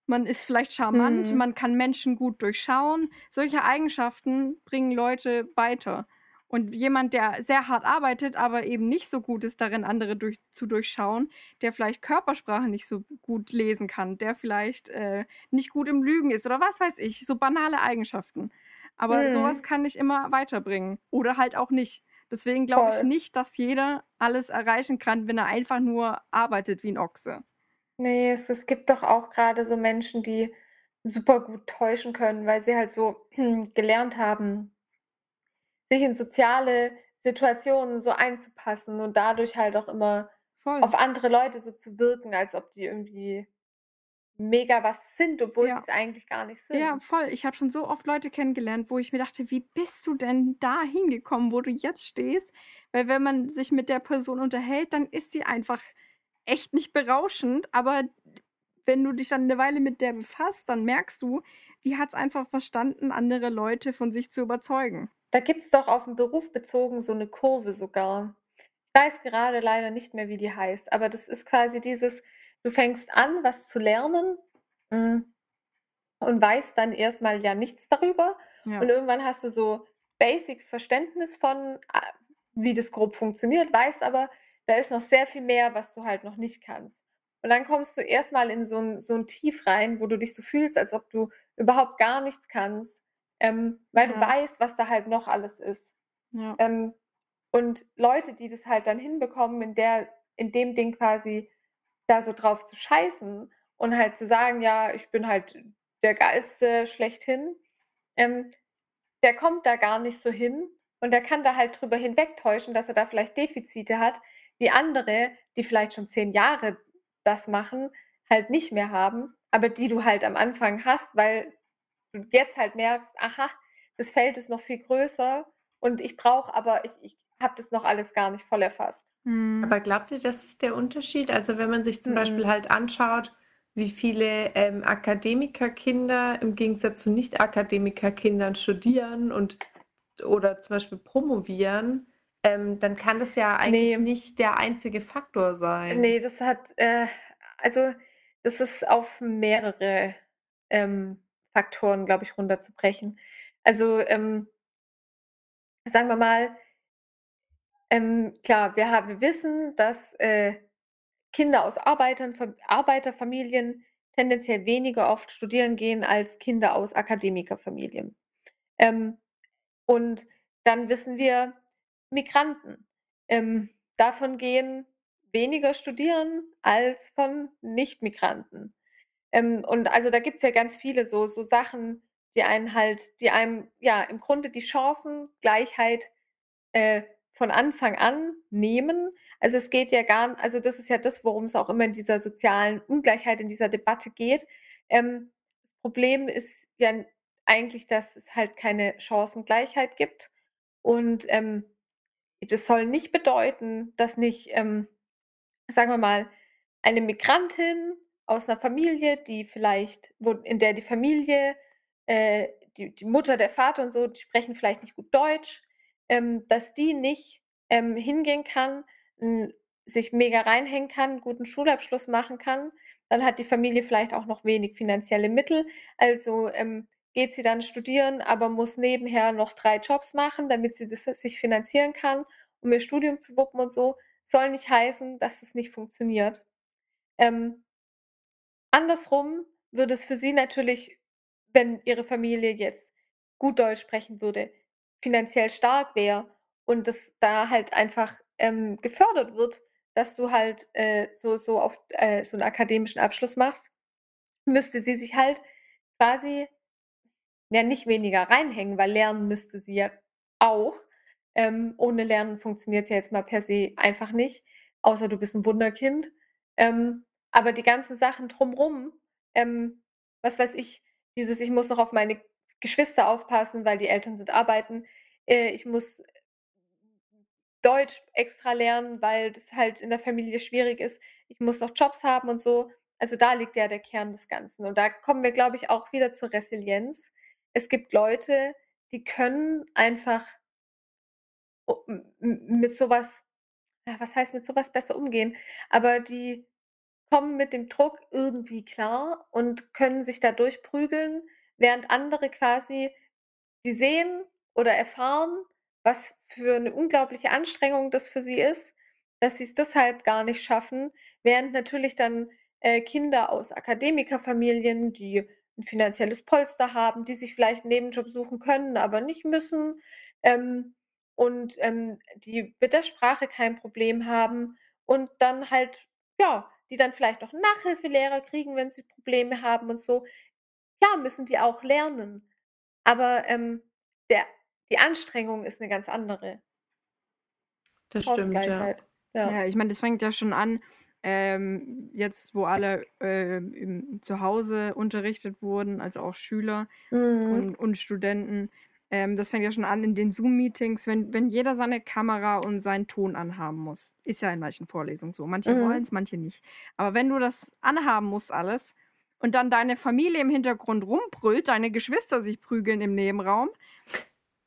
Man ist vielleicht charmant,
Mhm.
man kann Menschen gut durchschauen. Solche Eigenschaften bringen Leute weiter. Und jemand, der sehr hart arbeitet, aber eben nicht so gut ist darin, andere durch, zu durchschauen, der vielleicht Körpersprache nicht so gut lesen kann, der vielleicht äh, nicht gut im Lügen ist oder was weiß ich, so banale Eigenschaften. Aber
Mhm.
sowas kann dich immer weiterbringen oder halt auch nicht. Deswegen glaube ich nicht, dass jeder alles erreichen kann, wenn er einfach nur arbeitet wie ein Ochse.
Nee, es, es gibt doch auch gerade so Menschen, die super gut täuschen können, weil sie halt so gelernt haben, sich in soziale Situationen so einzupassen und dadurch halt auch immer
Voll.
auf andere Leute so zu wirken, als ob die irgendwie mega was sind, obwohl
Ja.
sie es eigentlich gar nicht sind.
Ja, voll. Ich habe schon so oft Leute kennengelernt, wo ich mir dachte, wie bist du denn da hingekommen, wo du jetzt stehst? Weil wenn man sich mit der Person unterhält, dann ist sie einfach echt nicht berauschend, aber wenn du dich dann eine Weile mit der befasst, dann merkst du, die hat es einfach verstanden, andere Leute von sich zu überzeugen.
Da gibt es doch auf den Beruf bezogen so eine Kurve sogar. Ich weiß gerade leider nicht mehr, wie die heißt, aber das ist quasi dieses, du fängst an, was zu lernen mm, und weißt dann erstmal ja nichts darüber
Ja.
und irgendwann hast du so Basic-Verständnis von, wie das grob funktioniert, weißt aber, da ist noch sehr viel mehr, was du halt noch nicht kannst. Und dann kommst du erstmal in so ein, so ein Tief rein, wo du dich so fühlst, als ob du überhaupt gar nichts kannst, ähm, weil du
Ja.
weißt, was da halt noch alles ist.
Ja.
Ähm, und Leute, die das halt dann hinbekommen, in der, in dem Ding quasi da so drauf zu scheißen und halt zu sagen, ja, ich bin halt der Geilste schlechthin, ähm, der kommt da gar nicht so hin und der kann da halt drüber hinwegtäuschen, dass er da vielleicht Defizite hat, die andere, die vielleicht schon zehn Jahre das machen, halt nicht mehr haben, aber die du halt am Anfang hast, weil du jetzt halt merkst, aha, das Feld ist noch viel größer und ich brauche aber, ich, ich habe das noch alles gar nicht voll erfasst.
Hm.
Aber glaubt ihr, das ist der Unterschied? Also wenn man sich zum
Mhm.
Beispiel halt anschaut, wie viele ähm, Akademikerkinder im Gegensatz zu Nicht-Akademikerkindern studieren und oder zum Beispiel promovieren, ähm, dann kann das ja eigentlich
Nee.
nicht der einzige Faktor sein.
Nee, das hat, äh, also das ist auf mehrere ähm, Faktoren, glaube ich, runterzubrechen. Also ähm, sagen wir mal, ähm, klar, wir, haben, wir wissen, dass äh, Kinder aus Arbeitern, Fa- Arbeiterfamilien tendenziell weniger oft studieren gehen als Kinder aus Akademikerfamilien. Ähm, und dann wissen wir, Migranten. Ähm, davon gehen weniger studieren als von Nicht-Migranten. Ähm, und also da gibt es ja ganz viele so, so Sachen, die einen halt die einem, ja, im Grunde die Chancengleichheit, äh, von Anfang an nehmen. Also, es geht ja gar also, das ist ja das, worum es auch immer in dieser sozialen Ungleichheit, in dieser Debatte geht. Ähm, das Problem ist ja eigentlich, dass es halt keine Chancengleichheit gibt und, ähm, das soll nicht bedeuten, dass nicht, ähm, sagen wir mal, eine Migrantin aus 'ner Familie, die vielleicht wo in der die Familie, äh, die die Mutter, der Vater und so, die sprechen vielleicht nicht gut Deutsch, ähm, dass die nicht, ähm, hingehen kann, sich mega reinhängen kann, guten Schulabschluss machen kann. Dann hat die Familie vielleicht auch noch wenig finanzielle Mittel. Also, ähm, geht sie dann studieren, aber muss nebenher noch 3 Jobs machen, damit sie das sich finanzieren kann, um ihr Studium zu wuppen und so. Soll nicht heißen, dass es nicht funktioniert. Ähm andersrum würde es für sie natürlich, wenn ihre Familie jetzt gut Deutsch sprechen würde, finanziell stark wäre und das da halt einfach, ähm, gefördert wird, dass du halt, äh, so so auf äh, so 'n akademischen Abschluss machst, müsste sie sich halt quasi ja, nicht weniger reinhängen, weil lernen müsste sie ja auch. Ähm, ohne Lernen funktioniert's ja jetzt mal per se einfach nicht, außer du bist 'n Wunderkind. Ähm, aber die ganzen Sachen drumrum, ähm, was weiß ich, dieses: „Ich muss noch auf meine Geschwister aufpassen, weil die Eltern sind arbeiten. Äh, ich muss Deutsch extra lernen, weil das halt in der Familie schwierig ist. Ich muss noch Jobs haben und so.“ Also, da liegt ja der Kern des Ganzen. Und da kommen wir, glaube ich, auch wieder zur Resilienz. Es gibt Leute, die können einfach mit so was heißt mit so was besser umgehen? Aber die kommen mit dem Druck irgendwie klar und können sich da durchprügeln, während andere quasi die sehen oder erfahren, was für 'ne unglaubliche Anstrengung das für sie ist, dass sie's deshalb gar nicht schaffen, während natürlich dann, äh, Kinder aus Akademikerfamilien, die 'n finanzielles Polster haben, die sich vielleicht 'n Nebenjob suchen können, aber nicht müssen, ähm, und, ähm, die mit der Sprache kein Problem haben und dann halt ja, die dann vielleicht noch Nachhilfelehrer kriegen, wenn sie Probleme haben und so. Klar müssen die auch lernen, aber, ähm, der die Anstrengung ist 'ne ganz andere.
Das stimmt, ja.
Ja.
Ja, ich meine, das fängt ja schon an, ähm, jetzt, wo alle, ähm, im zu Hause unterrichtet wurden, also auch Schüler
Mhm.
und und Studenten. Ähm, das fängt ja schon an in den Zoom-Meetings, wenn wenn jeder seine Kamera und seinen Ton anhaben muss. Ist ja in manchen Vorlesungen so. Manche
Mhm.
wollen's, manche nicht. Aber wenn du das anhaben musst alles und dann deine Familie im Hintergrund rumbrüllt, deine Geschwister sich prügeln im Nebenraum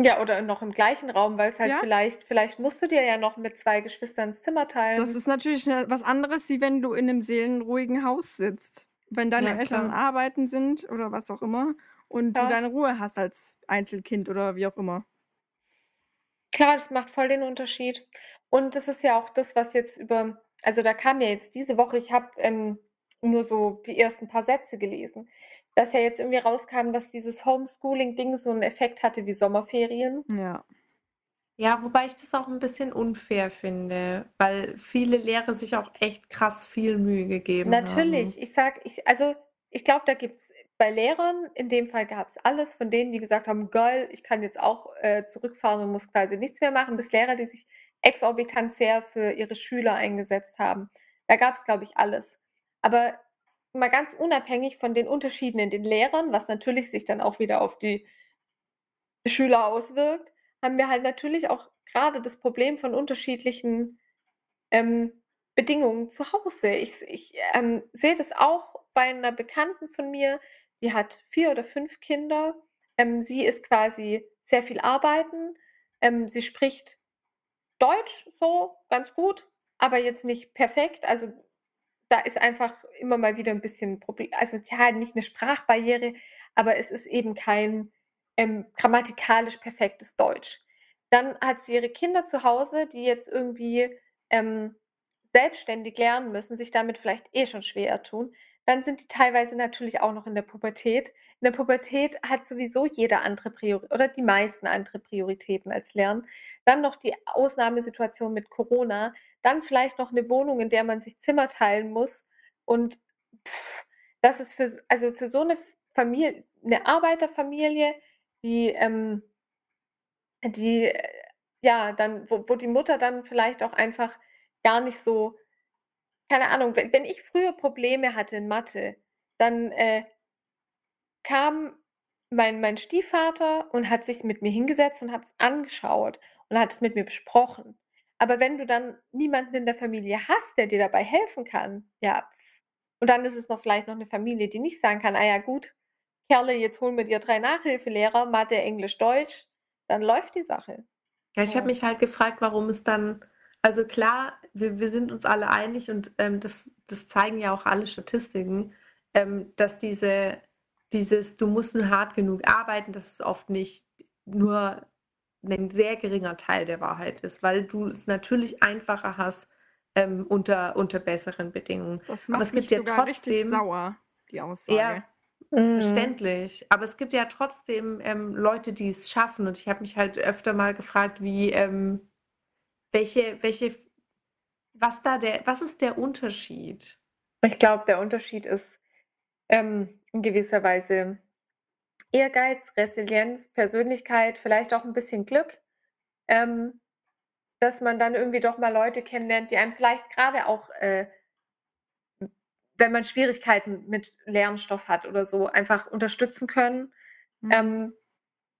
Ja, oder noch im gleichen Raum, weil's halt
Ja.
vielleicht vielleicht musst du dir ja noch mit 2 Geschwistern das Zimmer
Das
teilen.
ist natürlich, was anderes, wie wenn du in 'nem seelenruhigen Haus sitzt. Wenn deine
Ja,
Eltern
klar.
arbeiten sind oder was auch immer und du
Ja.
deine Ruhe hast als Einzelkind oder wie auch immer.
Klar, das macht voll den Unterschied. Und das ist ja auch das, was jetzt über also, da kam ja jetzt diese Woche ich habe, ähm, nur so die ersten paar Sätze gelesen, dass ja jetzt irgendwie rauskam, dass dieses Homeschooling-Ding so 'n Effekt hatte wie Sommerferien.
Ja.
Ja, wobei ich das auch 'n bisschen unfair finde, weil viele Lehrer sich auch echt krass viel Mühe gegeben haben.
Natürlich. Ich sage ich also, ich glaube, da gibt's bei Lehrern in dem Fall gab's alles, von denen, die gesagt haben: „Geil, ich kann jetzt auch, äh, zurückfahren und muss quasi nichts mehr machen“, bis Lehrer, die sich exorbitant sehr für ihre Schüler eingesetzt haben. Da gab's, glaube ich, alles. Aber mal ganz unabhängig von den Unterschieden in den Lehrern, was natürlich sich dann auch wieder auf die Schüler auswirkt, haben wir halt natürlich auch grade das Problem von unterschiedlichen, ähm, Bedingungen zu Hause. Ich ich, ähm, sehe das auch bei 'ner Bekannten von mir, die hat 4 oder 5 Kinder. Ähm, sie ist quasi sehr viel arbeiten. Ähm, sie spricht Deutsch so ganz gut, aber jetzt nicht perfekt. Also, da ist einfach immer mal wieder 'n bisschen Proble also, ja, nicht 'ne Sprachbarriere, aber es ist eben kein, ähm, grammatikalisch perfektes Deutsch. Dann hat sie ihre Kinder zu Hause, die jetzt irgendwie, ähm, selbstständig lernen müssen, sich damit vielleicht eh schon schwer tun. Dann sind die teilweise natürlich auch noch in der Pubertät. In der Pubertät hat sowieso jeder andere Priori oder die meisten andere Prioritäten als Lernen. Dann noch die Ausnahmesituation mit Corona, dann vielleicht noch 'ne Wohnung, in der man sich Zimmer teilen muss und das ist für also, für so 'ne F Familie 'ne Arbeiterfamilie, die, ähm die, äh, ja, dann wo wo die Mutter dann vielleicht auch einfach gar nicht so keine Ahnung, wenn wenn ich früher Probleme hatte in Mathe, dann, äh kam mein mein Stiefvater und hat sich mit mir hingesetzt und hat's angeschaut und hat es mit mir besprochen. Aber wenn du dann niemanden in der Familie hast, der dir dabei helfen kann, ja, und dann ist es noch vielleicht noch 'ne Familie, die nicht sagen kann: „Ah ja gut, Kerle, jetzt holen wir dir 3 Nachhilfelehrer, Mathe, Englisch, Deutsch“, dann läuft die Sache.
Ja, ich habe mich halt gefragt, warum es dann also klar, wir wir sind uns alle einig und, ähm, das das zeigen ja auch alle Statistiken, ähm, dass diese dieses du musst nur hart genug arbeiten, dass es oft nicht nur 'nen sehr geringer Teil der Wahrheit ist, weil du es natürlich einfacher hast, ähm, unter unter besseren Bedingungen.
Das
Aber
macht
es
mich
gibt ja trotzdem
sauer, die Aussage.
Ja, verständlich. Aber es gibt ja trotzdem, ähm, Leute, die es schaffen und ich habe mich halt öfter mal gefragt, wie, ähm welche welche was da der was ist der Unterschied?
Ich glaube, der Unterschied ist, ähm, in gewisser Weise Ehrgeiz, Resilienz, Persönlichkeit, vielleicht auch 'n bisschen Glück, ähm, dass man dann irgendwie doch mal Leute kennenlernt, die einem vielleicht grade auch, äh wenn man Schwierigkeiten mit Lernstoff hat oder so, einfach unterstützen können.
Mhm.
Ähm,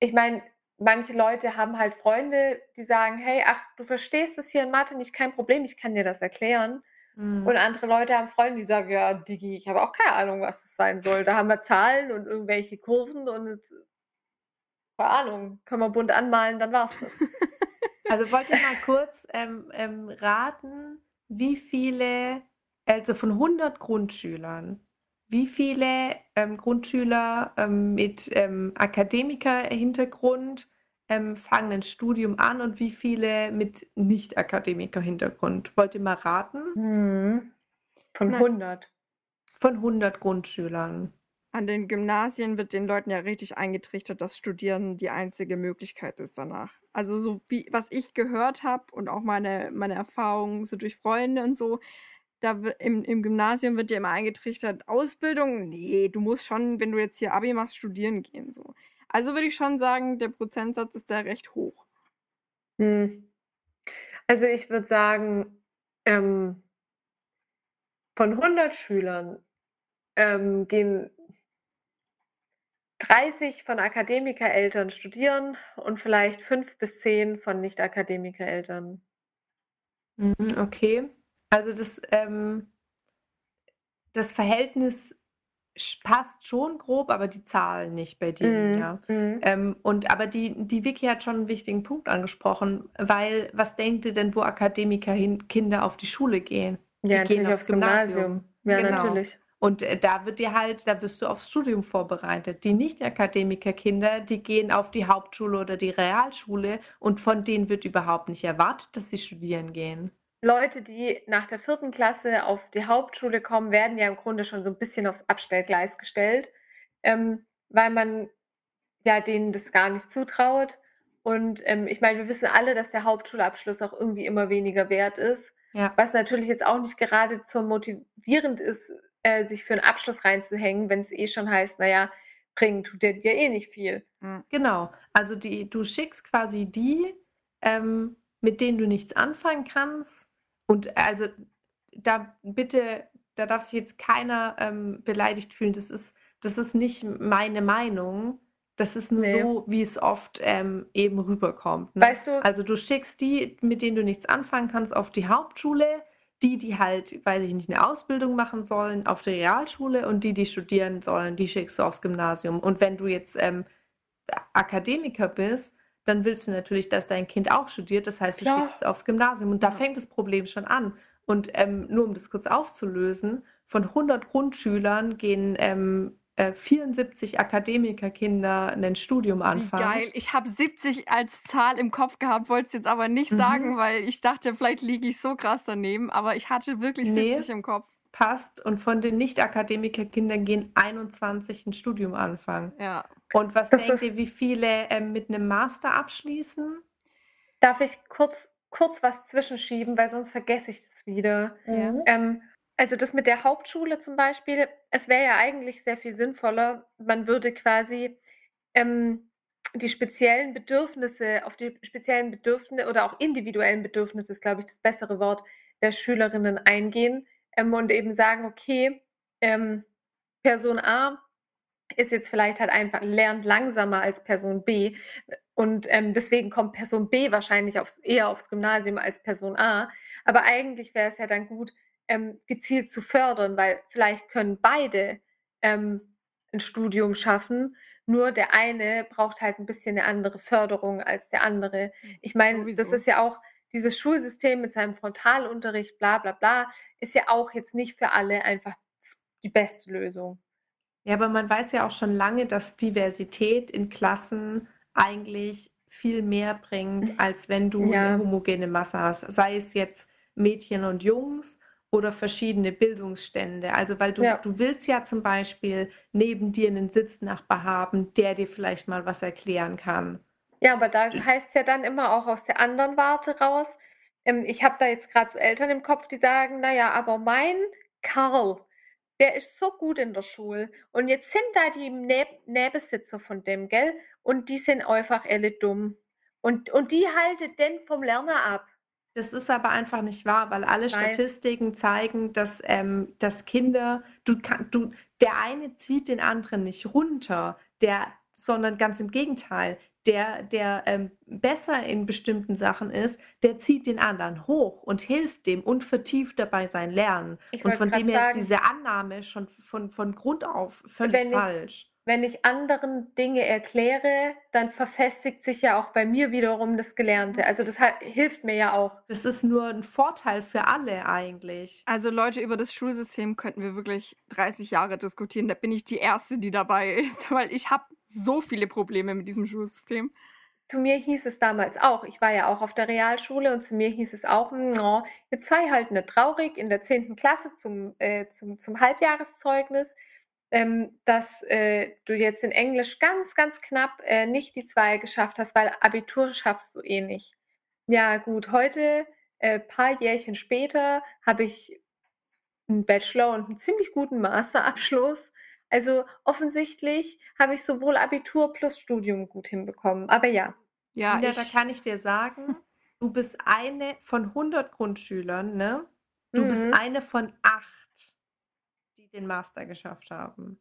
ich meine, manche Leute haben halt Freunde, die sagen: „Hey, ach, du verstehst es hier in Mathe nicht, kein Problem, ich kann dir das erklären.“
Mhm.
Und andere Leute haben Freunde, die sagen: „Ja, Diggi, ich habe auch keine Ahnung, was das sein soll. Da haben wir Zahlen und irgendwelche Kurven und keine Ahnung, können wir bunt anmalen, dann war's das.“
Also, wollt ihr mal kurz, ähm, ähm, raten, wie viele also von 100 Grundschülern, wie viele, ähm, Grundschüler, ähm, mit, ähm, Akademiker-Hintergrund, ähm, fangen 'nen Studium an und wie viele mit Nicht-Akademiker-Hintergrund? Wollt ihr mal raten?
Mhm. Von
Na
100.
Von 100 Grundschülern.
An den Gymnasien wird den Leuten ja richtig eingetrichtert, dass Studieren die einzige Möglichkeit ist danach. Also, so wie was ich gehört habe und auch meine meine Erfahrungen so durch Freunde und so, da im im Gymnasium wird dir immer eingetrichtert: „Ausbildung? Ne, du musst schon, wenn du jetzt hier Abi machst, studieren gehen“, so. Also, würde ich schon sagen, der Prozentsatz ist da recht hoch.
Hm. Also, ich würde sagen, ähm von 100 Schülern, ähm, gehen 30 von Akademikereltern studieren und vielleicht 5 bis 10 von Nicht-Akademikereltern.
Mhm, okay. Also, das, ähm das Verhältnis passt schon grob, aber die Zahlen nicht bei denen,
Mhm,
ja.
mhm.
Ähm, und aber die die Vicky hat schon 'n wichtigen Punkt angesprochen, weil was denkt ihr denn, wo Akademiker hin Kinder auf die Schule gehen?
Ja,
Die gehen aufs
aufs
Gymnasium.
Gymnasium. Ja,
Genau.
natürlich.
Und, äh, da wird dir halt da wirst du aufs Studium vorbereitet. Die Nicht-Akademiker-Kinder, die gehen auf die Hauptschule oder die Realschule und von denen wird überhaupt nicht erwartet, dass sie studieren gehen.
Leute, die nach der 4. Klasse auf die Hauptschule kommen, werden ja im Grunde schon so 'n bisschen aufs Abstellgleis gestellt, ähm, weil man, ja, denen das gar nicht zutraut. Und, ähm, ich meine, wir wissen alle, dass der Hauptschulabschluss auch irgendwie immer weniger wert ist,
Ja.
was natürlich jetzt auch nicht geradezu motivierend ist, äh, sich für 'n Abschluss reinzuhängen, wenn's eh schon heißt: „Na ja, bringen tut der dir eh nicht viel.“
Mhm.
Genau. Also, die du schickst quasi die, ähm, mit denen du nichts anfangen kannst. Und also, da bitte da darf sich jetzt keiner, ähm, beleidigt fühlen. Das ist das ist nicht meine Meinung. Das ist nur
Ne.
so, wie es oft, ähm, eben rüberkommt, ne?
Weißt du
Also, du schickst die, mit denen du nichts anfangen kannst, auf die Hauptschule, die, die halt, weiß ich nicht, 'ne Ausbildung machen sollen, auf die Realschule und die, die studieren sollen, die schickst du aufs Gymnasium. Und wenn du jetzt, ähm, Akademiker bist, dann willst du natürlich, dass dein Kind auch studiert. Das heißt, du
Klar.
schickst es aufs Gymnasium und da
Ja.
fängt das Problem schon an. Und, ähm, nur um das kurz aufzulösen, von 100 Grundschülern gehen, ähm, äh, 74 Akademikerkinder 'nen Studium
Wie
anfangen.
geil. Ich habe 70 als Zahl im Kopf gehabt, wollte es jetzt aber nicht
Mhm.
sagen, weil ich dachte, vielleicht liege ich so krass daneben, aber ich hatte wirklich
Ne.
70 im Kopf.
Passt. Und von den Nicht-Akademiker-Kindern gehen 21 'n Studium anfangen.
Ja.
Und was
Das
denkt
ist
ihr, wie viele, ähm, mit 'nem Master abschließen?
Darf ich kurz kurz was zwischenschieben, weil sonst vergesse ich das wieder.
Ja.
Ähm, Also das mit der Hauptschule zum Beispiel, es wäre ja eigentlich sehr viel sinnvoller, man würde quasi ähm, die speziellen Bedürfnisse, auf die speziellen Bedürfnisse oder auch individuellen Bedürfnisse ist, glaube ich, das bessere Wort der Schülerinnen eingehen ähm, und eben sagen, okay, ähm, Person A ist jetzt vielleicht halt einfach lernt langsamer als Person B und ähm, deswegen kommt Person B wahrscheinlich aufs, eher aufs Gymnasium als Person A. Aber eigentlich wäre es ja dann gut, ähm, gezielt zu fördern, weil vielleicht können beide ähm, ein Studium schaffen. Nur der eine braucht halt ein bisschen eine andere Förderung als der andere. Hm, ich meine, das ist ja auch dieses Schulsystem mit seinem Frontalunterricht, bla bla bla, ist ja auch jetzt nicht für alle einfach die beste Lösung.
Ja, aber man weiß ja auch schon lange, dass Diversität in Klassen eigentlich viel mehr bringt, als wenn du ja. eine homogene Masse hast. Sei es jetzt Mädchen und Jungs oder verschiedene Bildungsstände. Also weil du, ja. du willst ja zum Beispiel neben dir einen Sitznachbar haben, der dir vielleicht mal was erklären kann.
Ja, aber da heißt es ja dann immer auch aus der anderen Warte raus. Ähm, ich habe da jetzt gerade so Eltern im Kopf, die sagen, naja, aber mein Karl, der ist so gut in der Schule. Und jetzt sind da die Neb Nebensitzer von dem, gell? Und die sind einfach alle dumm. Und, und die halten den vom Lerner ab.
Das ist aber einfach nicht wahr, weil alle Statistiken zeigen, dass, ähm, dass Kinder, du, kann, du, der eine zieht den anderen nicht runter, der, sondern ganz im Gegenteil. Der, der ähm, besser in bestimmten Sachen ist, der zieht den anderen hoch und hilft dem und vertieft dabei sein Lernen. Ich und von dem her ist diese Annahme schon von, von Grund auf völlig falsch
wenn ich anderen Dinge erkläre, dann verfestigt sich ja auch bei mir wiederum das Gelernte. Also das hat, hilft mir ja auch.
Das ist nur ein Vorteil für alle eigentlich.
Also Leute, über das Schulsystem könnten wir wirklich 30 Jahre diskutieren. Da bin ich die Erste, die dabei ist, weil ich habe so viele Probleme mit diesem Schulsystem.
Zu mir hieß es damals auch, ich war ja auch auf der Realschule und zu mir hieß es auch, oh, jetzt sei halt nicht traurig in der 10. Klasse zum, äh, zum, zum Halbjahreszeugnis ähm, dass äh, du jetzt in Englisch ganz, ganz knapp äh, nicht die zwei geschafft hast, weil Abitur schaffst du eh nicht. Ja, gut, heute, äh, paar Jährchen später, habe ich einen Bachelor und einen ziemlich guten Masterabschluss. Also offensichtlich habe ich sowohl Abitur plus Studium gut hinbekommen. Aber ja.
Ja, ja da kann ich dir sagen, du bist eine von 100 Grundschülern, ne? Du mhm. bist eine von acht den Master geschafft haben.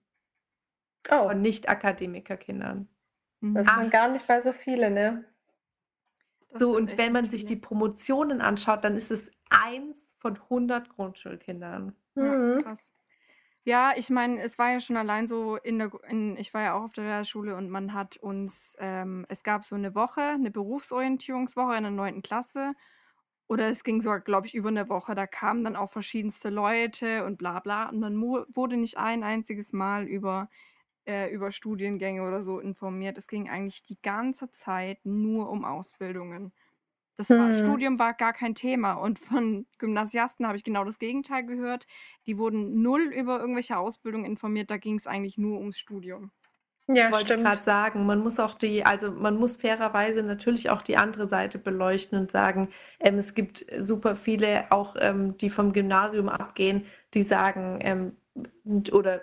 Oh. Von Nicht-Akademikerkindern.
Das sind gar nicht mal so viele, ne?
Das so, und wenn man sich die Promotionen anschaut, dann ist es eins von 100 Grundschulkindern.
Mhm. Ja, krass. Ja, ich meine, es war ja schon allein so in der, in, ich war ja auch auf der Realschule und man hat uns, ähm, es gab so eine Woche, eine Berufsorientierungswoche in der neunten Klasse oder es ging sogar, glaube ich, über eine Woche. Da kamen dann auch verschiedenste Leute und bla bla. Und dann wurde nicht ein einziges Mal über, äh, über Studiengänge oder so informiert. Es ging eigentlich die ganze Zeit nur um Ausbildungen. Das war, hm. Studium war gar kein Thema. Und von Gymnasiasten habe ich genau das Gegenteil gehört. Die wurden null über irgendwelche Ausbildungen informiert. Da ging es eigentlich nur ums Studium.
Ja, das wollte ich gerade sagen. Man muss auch die, also man muss fairerweise natürlich auch die andere Seite beleuchten und sagen, ähm, es gibt super viele, auch ähm, die vom Gymnasium abgehen, die sagen, ähm, oder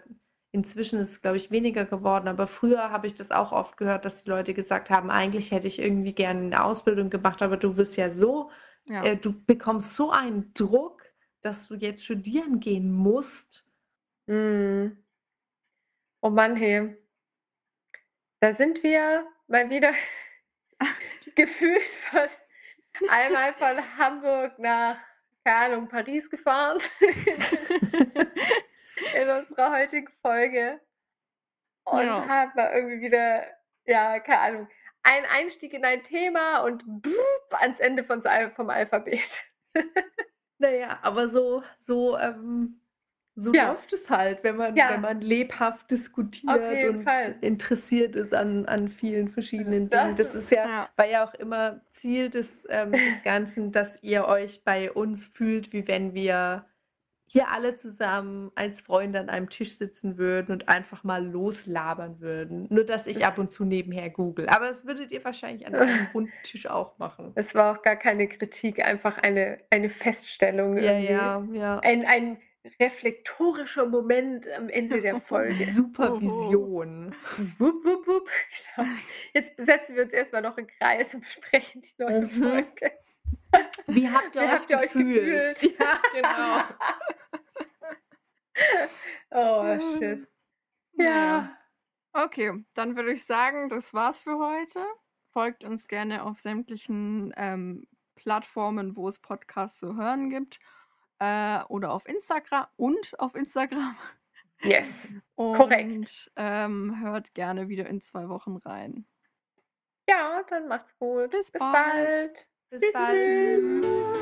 inzwischen ist es, glaube ich, weniger geworden, aber früher habe ich das auch oft gehört, dass die Leute gesagt haben, eigentlich hätte ich irgendwie gerne eine Ausbildung gemacht, aber du wirst ja so, ja. Äh, du bekommst so einen Druck, dass du jetzt studieren gehen musst.
Mm. Oh Mann, hey. Da sind wir mal wieder gefühlt von einmal von Hamburg nach, keine Ahnung, Paris gefahren in unserer heutigen Folge und ja. haben wir irgendwie wieder, ja, keine Ahnung, einen Einstieg in ein Thema und ans Ende von, vom Alphabet.
naja, aber so, so ähm, so ja. läuft es halt, wenn man, ja. wenn man lebhaft diskutiert und Fall. interessiert ist an, an vielen verschiedenen das Dingen. Das ist ja, ja, war ja auch immer Ziel des, ähm, des Ganzen, dass ihr euch bei uns fühlt, wie wenn wir hier alle zusammen als Freunde an einem Tisch sitzen würden und einfach mal loslabern würden. Nur, dass ich ab und zu nebenher google. Aber das würdet ihr wahrscheinlich an einem runden Tisch auch machen.
Es war auch gar keine Kritik, einfach eine, eine Feststellung.
Ja, ja, ja.
Ein, ein reflektorischer Moment am Ende der Folge.
Supervision.
Wupp, wupp, wupp. Genau. Jetzt setzen wir uns erstmal noch in Kreis und besprechen die neue
Mhm.
Folge.
Wie habt ihr,
Wie
euch,
habt ihr euch
gefühlt?
gefühlt?
Ja, genau.
Oh, shit.
Naja. Okay, dann würde ich sagen, das war's für heute. Folgt uns gerne auf sämtlichen ähm, Plattformen, wo es Podcasts zu hören gibt. Äh, oder auf Instagram und auf Instagram.
Yes.
Und
Korrekt.
Ähm, hört gerne wieder in zwei Wochen rein.
Ja, dann macht's gut.
Bis
Bis
bald.
bald.
Bis bald.